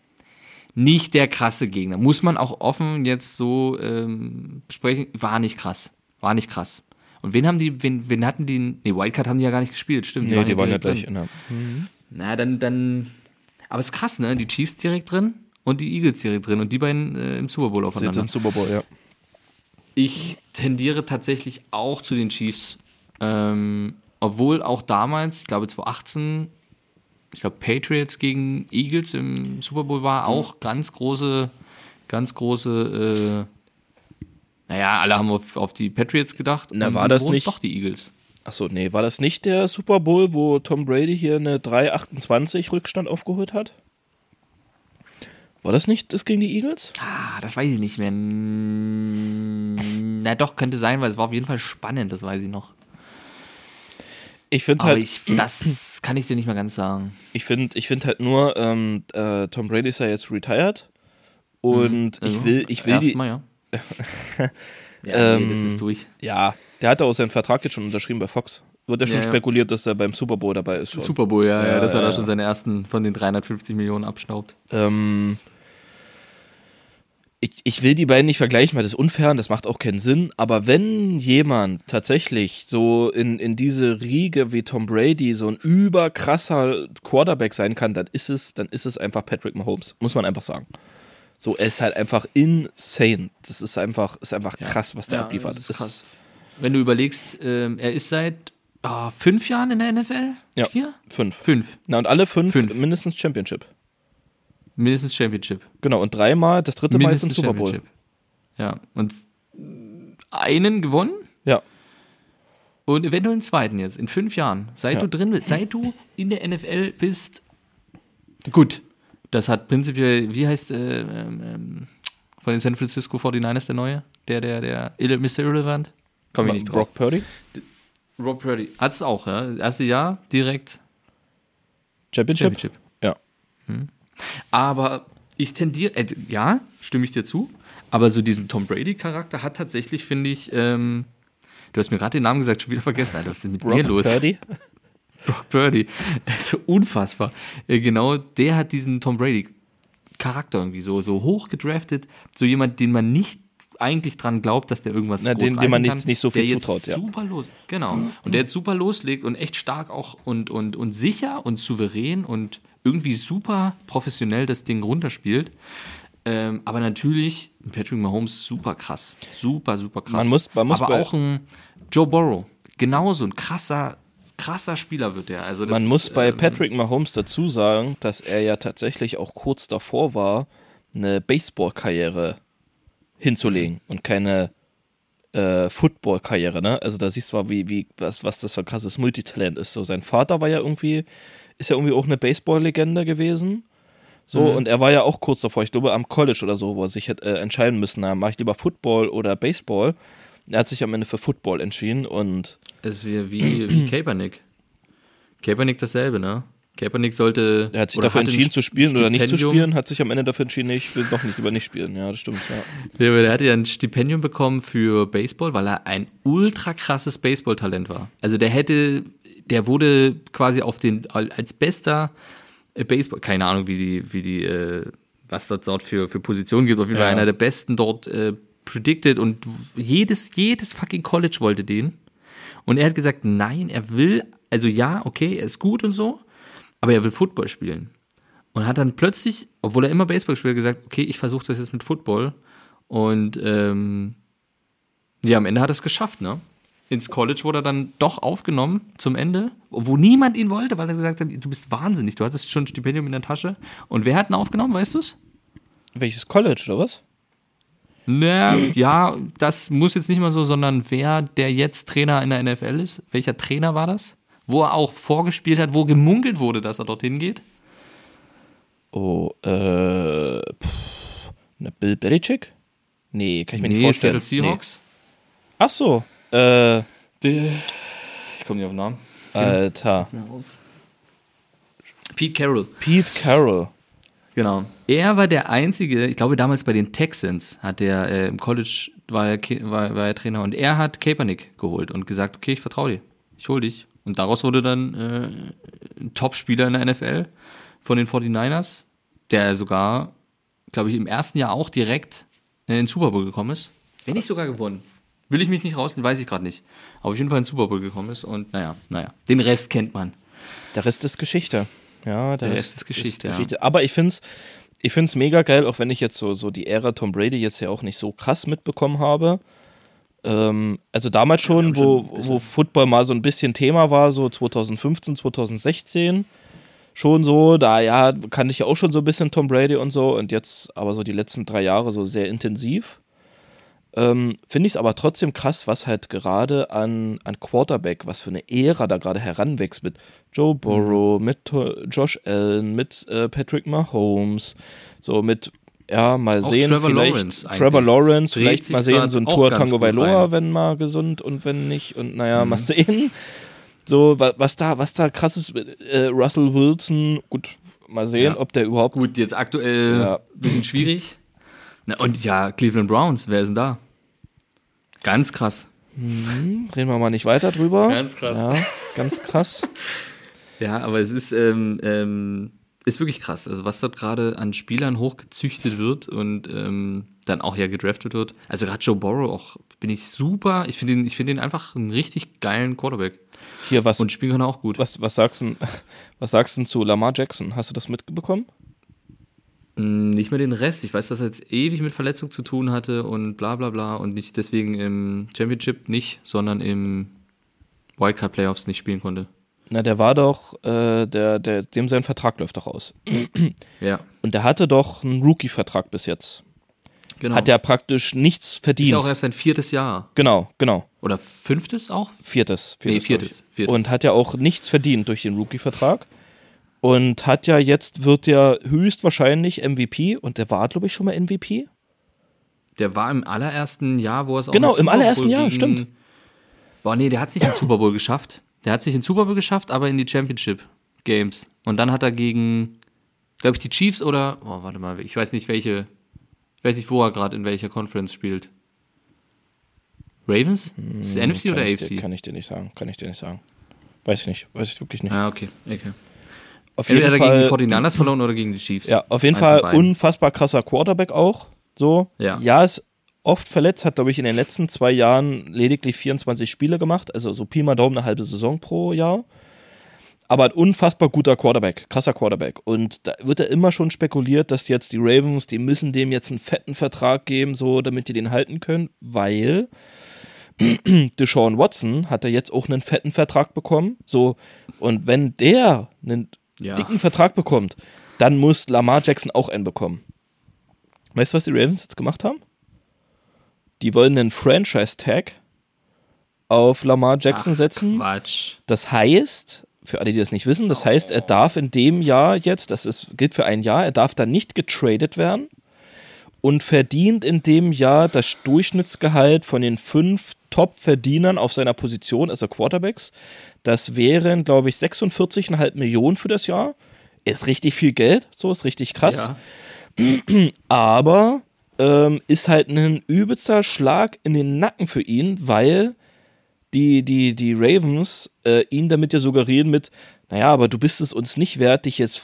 nicht der krasse Gegner. Muss man auch offen jetzt so ähm, besprechen, war nicht krass. War nicht krass. Und wen haben die, wen, wen hatten die, nee, Wildcard haben die ja gar nicht gespielt, stimmt. Nee, die waren ja gleich in der. Na, dann, dann. Aber ist krass, ne? Die Chiefs direkt drin und die Eagles direkt drin und die beiden äh, im Super Bowl aufeinander. im Super Bowl, ja. Ich tendiere tatsächlich auch zu den Chiefs. Ähm, obwohl auch damals, ich glaube 2018, ich glaube Patriots gegen Eagles im Super Bowl war auch ganz große, ganz große. Äh, naja, alle haben auf, auf die Patriots gedacht. Na, und war das nicht- doch die Eagles. Achso, nee, war das nicht der Super Bowl, wo Tom Brady hier eine 3,28 Rückstand aufgeholt hat? War das nicht das gegen die Eagles? Ah, das weiß ich nicht mehr. Na doch, könnte sein, weil es war auf jeden Fall spannend, das weiß ich noch. Ich finde Aber halt, ich, das kann ich dir nicht mehr ganz sagen. ich finde ich find halt nur, ähm, äh, Tom Brady ist ja jetzt retired und ich will, ich will Erstmal, ja. ja, Ähm, nee, das ist durch. ja, der hat auch seinen Vertrag jetzt schon unterschrieben bei Fox. Wird ja schon Ja, ja. spekuliert, dass er beim Super Bowl dabei ist. Schon. Super Bowl, ja, ja, Ja, dass er ja, da ja. schon seine ersten von den 350 Millionen abschnaubt. Ähm, ich, ich will die beiden nicht vergleichen, weil das ist unfair und das macht auch keinen Sinn. Aber wenn jemand tatsächlich so in, in diese Riege wie Tom Brady so ein überkrasser Quarterback sein kann, dann ist es, dann ist es einfach Patrick Mahomes, muss man einfach sagen. So, er ist halt einfach insane. Das ist einfach, ist einfach krass, was der abliefert. das ist krass. Wenn du überlegst, ähm, er ist seit ah, fünf Jahren in der NFL? Ja. Vier? Fünf. Fünf. Na, und alle fünf, Fünf. mindestens Championship. Mindestens Championship. Genau, und dreimal, das dritte Mal jetzt im Mindestens Super Bowl. Ja, und einen gewonnen Ja, und eventuell einen zweiten jetzt, in fünf Jahren. Seit Ja. du drin bist, seit du in der NFL bist. Gut, das hat prinzipiell, wie heißt äh, ähm, ähm, von den San Francisco 49ers der neue? Der, der, der Mr. Irrelevant? Komm ich nicht drauf. Brock Purdy, Rob Purdy. Hat es auch, ja. Das erste Jahr direkt Championship. Championship. Ja. Aber ich tendiere, äh, ja, stimme ich dir zu. Aber so diesen Tom Brady-Charakter hat tatsächlich, finde ich, ähm, du hast mir gerade den Namen gesagt, schon wieder vergessen. Alter, was ist denn mit mir Brock los? Purdy. Brock Purdy. Also unfassbar. Äh, Genau, der hat diesen Tom Brady-Charakter irgendwie so, so hoch gedraftet. So jemand, den man nicht eigentlich dran glaubt, dass der irgendwas Na, groß dem- man kann, nicht so viel der jetzt zutraut, ja. super los, genau. Und der jetzt super loslegt und echt stark auch und, und, und sicher und souverän und irgendwie super professionell das Ding runterspielt. Ähm, aber natürlich Patrick Mahomes super krass. Super, super krass. Man muss- man muss aber auch ein Joe Burrow. Genauso ein krasser, krasser Spieler wird der. Also das, Man muss bei ähm, Patrick Mahomes dazu sagen, dass er ja tatsächlich auch kurz davor war, eine Baseball-Karriere hinzulegen und keine äh, Football-Karriere, ne? Also da siehst du mal, wie, wie, was, was das für ein krasses Multitalent ist. So, sein Vater war ja irgendwie ist ja irgendwie auch eine Baseball-Legende gewesen. So, Mhm. und er war ja auch kurz davor, ich glaube am College oder so, wo er sich hätte äh, entscheiden müssen, na, mache ich lieber Football oder Baseball. Er hat sich am Ende für Football entschieden und Es ist wie, wie, wie Kaepernick. Kaepernick dasselbe, ne? Kaepernick sollte. er hat sich dafür entschieden zu spielen oder nicht zu spielen, hat sich am Ende dafür entschieden, nee, ich will doch nicht, lieber nicht spielen. Ja, das stimmt, ja. Der, der hatte ja ein Stipendium bekommen für Baseball, weil er ein ultra krasses Baseballtalent war. Also der hätte, der wurde quasi auf den, als bester äh, Baseball, keine Ahnung, wie die, wie die, äh, was dort, dort für, für Positionen gibt, auf jeden Fall Ja. einer der besten dort äh, predicted und jedes, jedes fucking College wollte den. Und er hat gesagt, nein, er will, also ja, okay, er ist gut und so, aber er will Football spielen. Und hat dann plötzlich, obwohl er immer Baseball gespielt hat, gesagt, okay, ich versuche das jetzt mit Football. Und ähm, ja, am Ende hat er es geschafft, ne? Ins College wurde er dann doch aufgenommen zum Ende, wo niemand ihn wollte, weil er gesagt hat, du bist wahnsinnig, du hattest schon ein Stipendium in der Tasche. Und wer hat ihn aufgenommen, weißt du's? Welches College oder was? Na, ja, das muss jetzt nicht mal so, sondern wer der jetzt Trainer in der NFL ist, welcher Trainer war das? Wo er auch vorgespielt hat, wo gemunkelt wurde, dass er dorthin geht? Oh, äh, pff, ne, Bill Belichick? Nee, kann ich mir nicht Nee, vorstellen. Seattle Seahawks. Ach so, äh, Ich komme nicht auf den Namen. Alter. Pete Carroll. Pete Carroll. Genau. Er war der einzige, ich glaube damals bei den Texans hat er äh, im College war er, war, war er Trainer und er hat Kaepernick geholt und gesagt, okay, ich vertraue dir, ich hol dich. Und daraus wurde dann äh, ein Top-Spieler in der NFL von den 49ers, der sogar, glaube ich, im ersten Jahr auch direkt in den Super Bowl gekommen ist. Wenn nicht sogar gewonnen. Will ich mich nicht rausnehmen, weiß ich gerade nicht. Aber auf jeden Fall in den Super Bowl gekommen ist und naja, naja, den Rest kennt man. Der Rest ist Geschichte. Ja, der, Der Rest ist Geschichte, ja. Aber ich find's, ich find's mega geil, auch wenn ich jetzt so, so die Ära Tom Brady jetzt ja auch nicht so krass mitbekommen habe. Ähm, also damals schon, wo, wo Football mal so ein bisschen Thema war, so 2015, 2016. Schon so, da ja, kannte ich ja auch schon so ein bisschen Tom Brady und so und jetzt aber so die letzten drei Jahre so sehr intensiv. Ähm, Finde ich es aber trotzdem krass, was halt gerade an, an Quarterback, was für eine Ära da gerade heranwächst mit Joe Mhm. Burrow, mit To- Josh Allen, mit äh, Patrick Mahomes, so mit, ja, mal Auch sehen, Trevor vielleicht Lawrence eigentlich. Trevor Lawrence, vielleicht mal sehen, so ein Tour Tango Bailoa. Mhm. wenn mal gesund und wenn nicht und naja, mal sehen. So, wa- was da, was da krass ist, äh, Russell Wilson, gut, mal sehen, Ja. ob der überhaupt Gut, jetzt aktuell Ja. ein bisschen schwierig. Na, und ja, Cleveland Browns, wer ist denn da? Ganz krass. Reden wir mal nicht weiter drüber. Ganz krass. Ja, ganz krass. Ja, aber es ist, ähm, ähm, ist wirklich krass. Also was dort gerade an Spielern hochgezüchtet wird und ähm, dann auch ja gedraftet wird. Also gerade Joe Burrow auch, bin ich super. Ich finde ihn, ich finde ihn einfach einen richtig geilen Quarterback. Hier, was, Und spielen kann er auch gut. was, was, sagst du, was sagst du zu Lamar Jackson? Hast du das mitbekommen? Mm, Nicht mehr den Rest. Ich weiß, dass er jetzt ewig mit Verletzung zu tun hatte und bla bla bla und nicht deswegen im Championship nicht, sondern im Wildcard Playoffs nicht spielen konnte. Na, der war doch, äh, der, der, dem sein Vertrag läuft doch aus. Ja, Und der hatte doch einen Rookie-Vertrag bis jetzt. genau. Hat der praktisch nichts ist verdient. auch erst sein viertes Jahr. genau, genau. Oder fünftes auch? Viertes. Nee, viertes, viertes, viertes. Und hat ja auch nichts verdient durch den Rookie-Vertrag. Und hat ja jetzt, wird der höchstwahrscheinlich MVP. Und der war, glaube ich, schon mal MVP. Der war im allerersten Jahr, wo er es auch Genau, im allerersten Jahr, stimmt. Boah, nee, der hat sich in den Super Bowl geschafft. Der hat sich in den Super Bowl geschafft, aber in die Championship Games. Und dann hat er gegen, glaube ich, die Chiefs oder, oh, warte mal, ich weiß nicht welche, ich weiß nicht, wo er gerade in welcher Conference spielt. Ravens? Ist es NFC Hm, oder AFC? Dir, kann ich dir nicht sagen. Kann ich dir nicht sagen. Weiß ich nicht. Weiß ich wirklich nicht. Ah, okay. okay. Auf Entweder jeden er Fall, gegen die 49ers verloren oder gegen die Chiefs. ja, auf jeden Eins Fall unfassbar krasser Quarterback auch. So. Ja. ja, ist oft verletzt, hat, glaube ich, in den letzten zwei Jahren lediglich 24 Spiele gemacht. Also so Pi mal Daumen eine halbe Saison pro Jahr. Aber ein unfassbar guter Quarterback, krasser Quarterback. Und da wird ja immer schon spekuliert, dass jetzt die Ravens, die müssen dem jetzt einen fetten Vertrag geben, so damit die den halten können, weil Deshaun Watson hat ja jetzt auch einen fetten Vertrag bekommen. So, und wenn der einen Ja. dicken Vertrag bekommt, dann muss Lamar Jackson auch einen bekommen. Weißt du, was die Ravens jetzt gemacht haben? Die wollen einen Franchise-Tag auf Lamar Jackson Ach, setzen. Quatsch. Das heißt, Für alle, die das nicht wissen. Das heißt, er darf in dem Jahr jetzt, das ist, gilt für ein Jahr, er darf da nicht getradet werden und verdient in dem Jahr das Durchschnittsgehalt von den fünf Top-Verdienern auf seiner Position, also Quarterbacks. Das wären, glaube ich, 46,5 Millionen für das Jahr. Ist richtig viel Geld, so ist richtig krass. Ja. Aber ähm, ist halt ein übelster Schlag in den Nacken für ihn, weil die, die, die Ravens äh, ihn damit ja suggerieren mit, naja, aber du bist es uns nicht wert, dich jetzt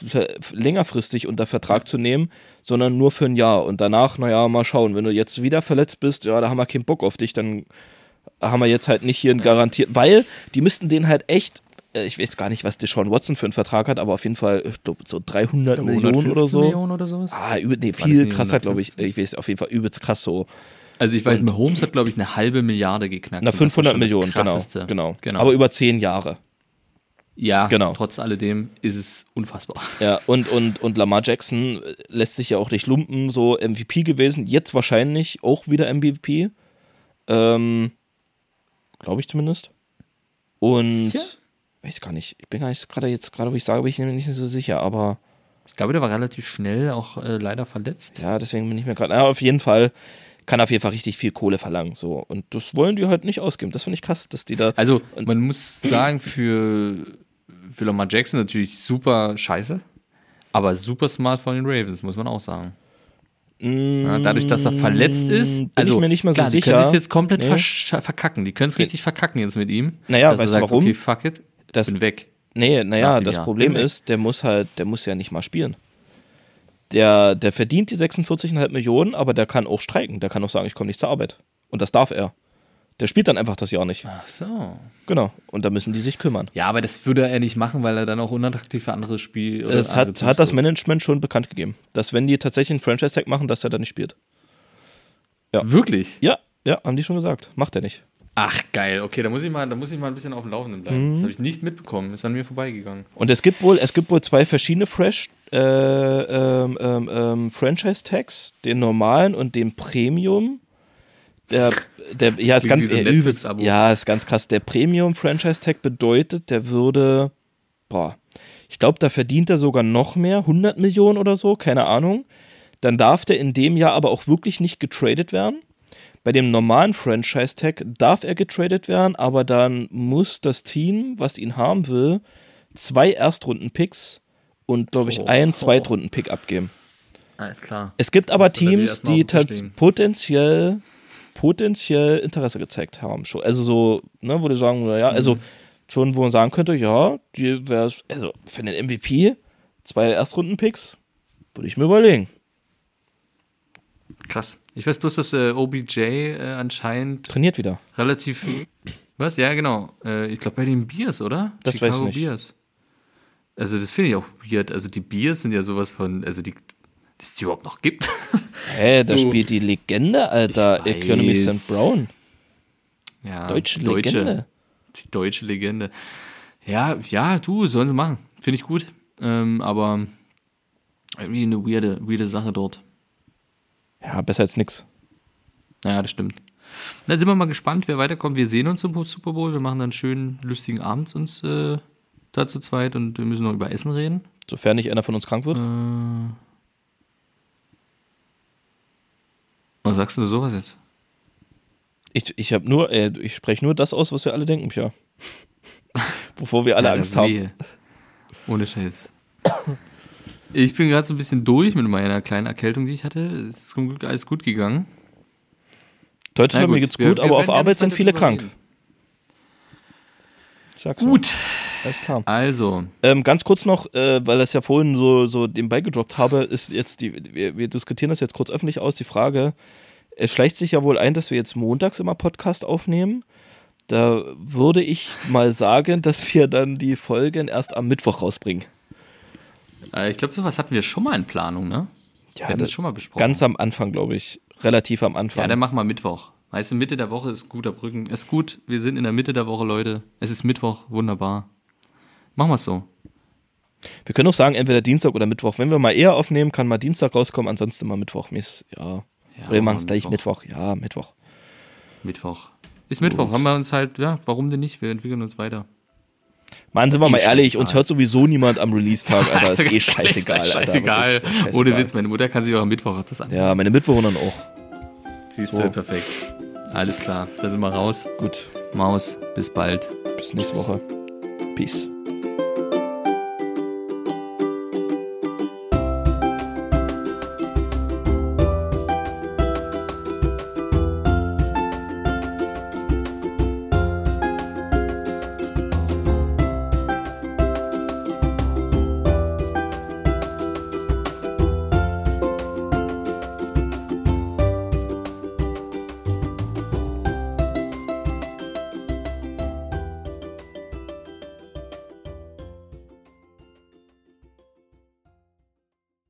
längerfristig unter Vertrag zu nehmen, sondern nur für ein Jahr. Und danach, naja, mal schauen, wenn du jetzt wieder verletzt bist, ja, da haben wir keinen Bock auf dich, dann haben wir jetzt halt nicht hier einen garantiert, weil die müssten den halt echt, ich weiß gar nicht, was Deshaun Watson für einen Vertrag hat, aber auf jeden Fall glaub, so 300 Millionen oder 115 so. Millionen oder sowas? Ah, übel, nee, viel krasser, glaube ich. 115? Ich weiß auf jeden Fall übelst krass so. Also ich weiß, Mahomes hat, glaube ich, eine halbe Milliarde geknackt. Na, Und das war 500 schon das Millionen, genau, Krasseste. genau. genau. Aber über 10 Jahre. ja, genau. trotz alledem ist es unfassbar. Ja, und, und, und Lamar Jackson äh, lässt sich ja auch nicht lumpen, so MVP gewesen. Jetzt wahrscheinlich auch wieder MVP. Ähm, Glaube ich zumindest. Und Sicher? Weiß gar nicht. Ich bin gar nicht gerade jetzt, gerade wo ich sage, bin ich mir nicht so sicher, aber Ich glaube, der war relativ schnell auch äh, leider verletzt. ja, deswegen bin ich mir gerade. Ja, auf jeden Fall kann auf jeden Fall richtig viel Kohle verlangen. So. Und das wollen die halt nicht ausgeben. Das finde ich krass, dass die da. Also man muss sagen, für, für Lamar Jackson natürlich super scheiße, aber super smart von den Ravens, muss man auch sagen. Ja, dadurch, dass er verletzt ist, Mm, bin also ich mir nicht mal so klar, die sicher. können es jetzt komplett Nee. verkacken. Die können es richtig verkacken jetzt mit ihm. Naja, er weißt du warum? Okay, fuck it, Das- bin weg. Nee, naja, das Jahr. Problem ist, der muss halt, der muss ja nicht mal spielen. Der, der verdient die 46,5 Millionen, aber der kann auch streiken. Der kann auch sagen, ich komme nicht zur Arbeit. Und das darf er. Der spielt dann einfach das Jahr nicht. Ach so. Genau. Und da müssen die sich kümmern. Ja, aber das würde er nicht machen, weil er dann auch unattraktiv für andere Spiele. Es hat, hat das Management schon bekannt gegeben, dass wenn die tatsächlich einen Franchise-Tag machen, dass er dann nicht spielt. Wirklich? Ja, ja, haben die schon gesagt. Macht er nicht. Ach geil, okay, da muss ich mal, da muss ich mal ein bisschen auf dem Laufenden bleiben. Mhm. Das habe ich nicht mitbekommen, ist an mir vorbeigegangen. Und es gibt wohl, es gibt wohl zwei verschiedene Fresh äh, ähm, ähm, ähm, Franchise-Tags, den normalen und den Premium. Der, der, ja, ist ganz äh, übelst, ja, ist ganz krass. Der Premium-Franchise-Tag bedeutet, der würde, boah, ich glaube, da verdient er sogar noch mehr, 100 Millionen oder so, keine Ahnung. Dann darf der in dem Jahr aber auch wirklich nicht getradet werden. Bei dem normalen Franchise-Tag darf er getradet werden, aber dann muss das Team, was ihn haben will, zwei Erstrunden-Picks und, glaube ich, Oh. einen Zweitrunden-Pick abgeben. Alles klar. Es gibt aber Teams, die potenziell, potenziell Interesse gezeigt haben. Also so, ne, wo die sagen, ja, Mhm. also schon, wo man sagen könnte, ja, die wär's, also für den MVP, zwei Erstrunden-Picks, würde ich mir überlegen. Krass. Ich weiß bloß, dass äh, OBJ äh, anscheinend Trainiert wieder. relativ. Was? Ja, genau. Äh, ich glaube bei den Beers, oder? Das weiß ich nicht. Beers. Also, das finde ich auch weird. Also, die Beers sind ja sowas von. Also, die. Dass es die überhaupt noch gibt. Hä, da So. spielt die Legende, Alter, Economy. St. Brown. ja, Deutsche die Legende. Die deutsche Legende. Ja, ja, du, sollen sie machen. Finde ich gut. Ähm, aber irgendwie eine weirde, weirde Sache dort. Ja, besser als nix. Ja, das stimmt. Da sind wir mal gespannt, wer weiterkommt. Wir sehen uns zum Super Bowl. Wir machen dann einen schönen, lustigen Abend uns äh, da zu zweit und wir müssen noch über Essen reden. Sofern nicht einer von uns krank wird. Äh, was sagst du sowas jetzt? Ich, ich habe nur, äh, ich spreche nur das aus, was wir alle denken, Pia. Bevor wir alle Ja, Angst haben. Ohne Scheiß. Ich bin gerade so ein bisschen durch mit meiner kleinen Erkältung, die ich hatte. Es ist zum Glück alles gut gegangen. Deutschland, mir geht's wir- gut, wir aber auf Arbeit sind viele krank. reden. Ich sag's. Gut, Alles klar. also, Ähm, ganz kurz noch, äh, weil das ja vorhin so, so nebenbei gedroppt habe, ist jetzt die, wir, wir diskutieren das jetzt kurz öffentlich aus, die Frage, es schleicht sich ja wohl ein, dass wir jetzt montags immer Podcast aufnehmen. Da würde ich mal sagen, dass wir dann die Folgen erst am Mittwoch rausbringen. Äh, ich glaube, sowas hatten wir schon mal in Planung, ne? wir hatten das schon mal besprochen. Ganz am Anfang, glaube ich. Relativ am Anfang. ja, dann machen wir Mittwoch. Weißt du, Mitte der Woche ist guter Brücken. Ist gut, wir sind in der Mitte der Woche, Leute. Es ist Mittwoch, wunderbar. Machen wir es so. wir können auch sagen, entweder Dienstag oder Mittwoch. Wenn wir mal eher aufnehmen, kann mal Dienstag rauskommen, ansonsten mal Mittwoch. Mir ist- Ja. Ja, oder wir machen es gleich wir Mittwoch. Ja, Mittwoch. Mittwoch. Ist Mittwoch, haben wir uns halt, ja, warum denn nicht? Wir entwickeln uns weiter. Mann, sind wir mal Eh ehrlich, uns hört sowieso niemand am Release-Tag, Alter. Ist eh scheißegal, Alter. Scheißegal. Ohne Witz, meine Mutter kann sich auch am Mittwoch das an. Ja, meine Mitbewohner auch. Siehst So. du, perfekt. Alles klar, da sind wir raus. Gut, Maus, bis bald. bis nächste Woche. Peace.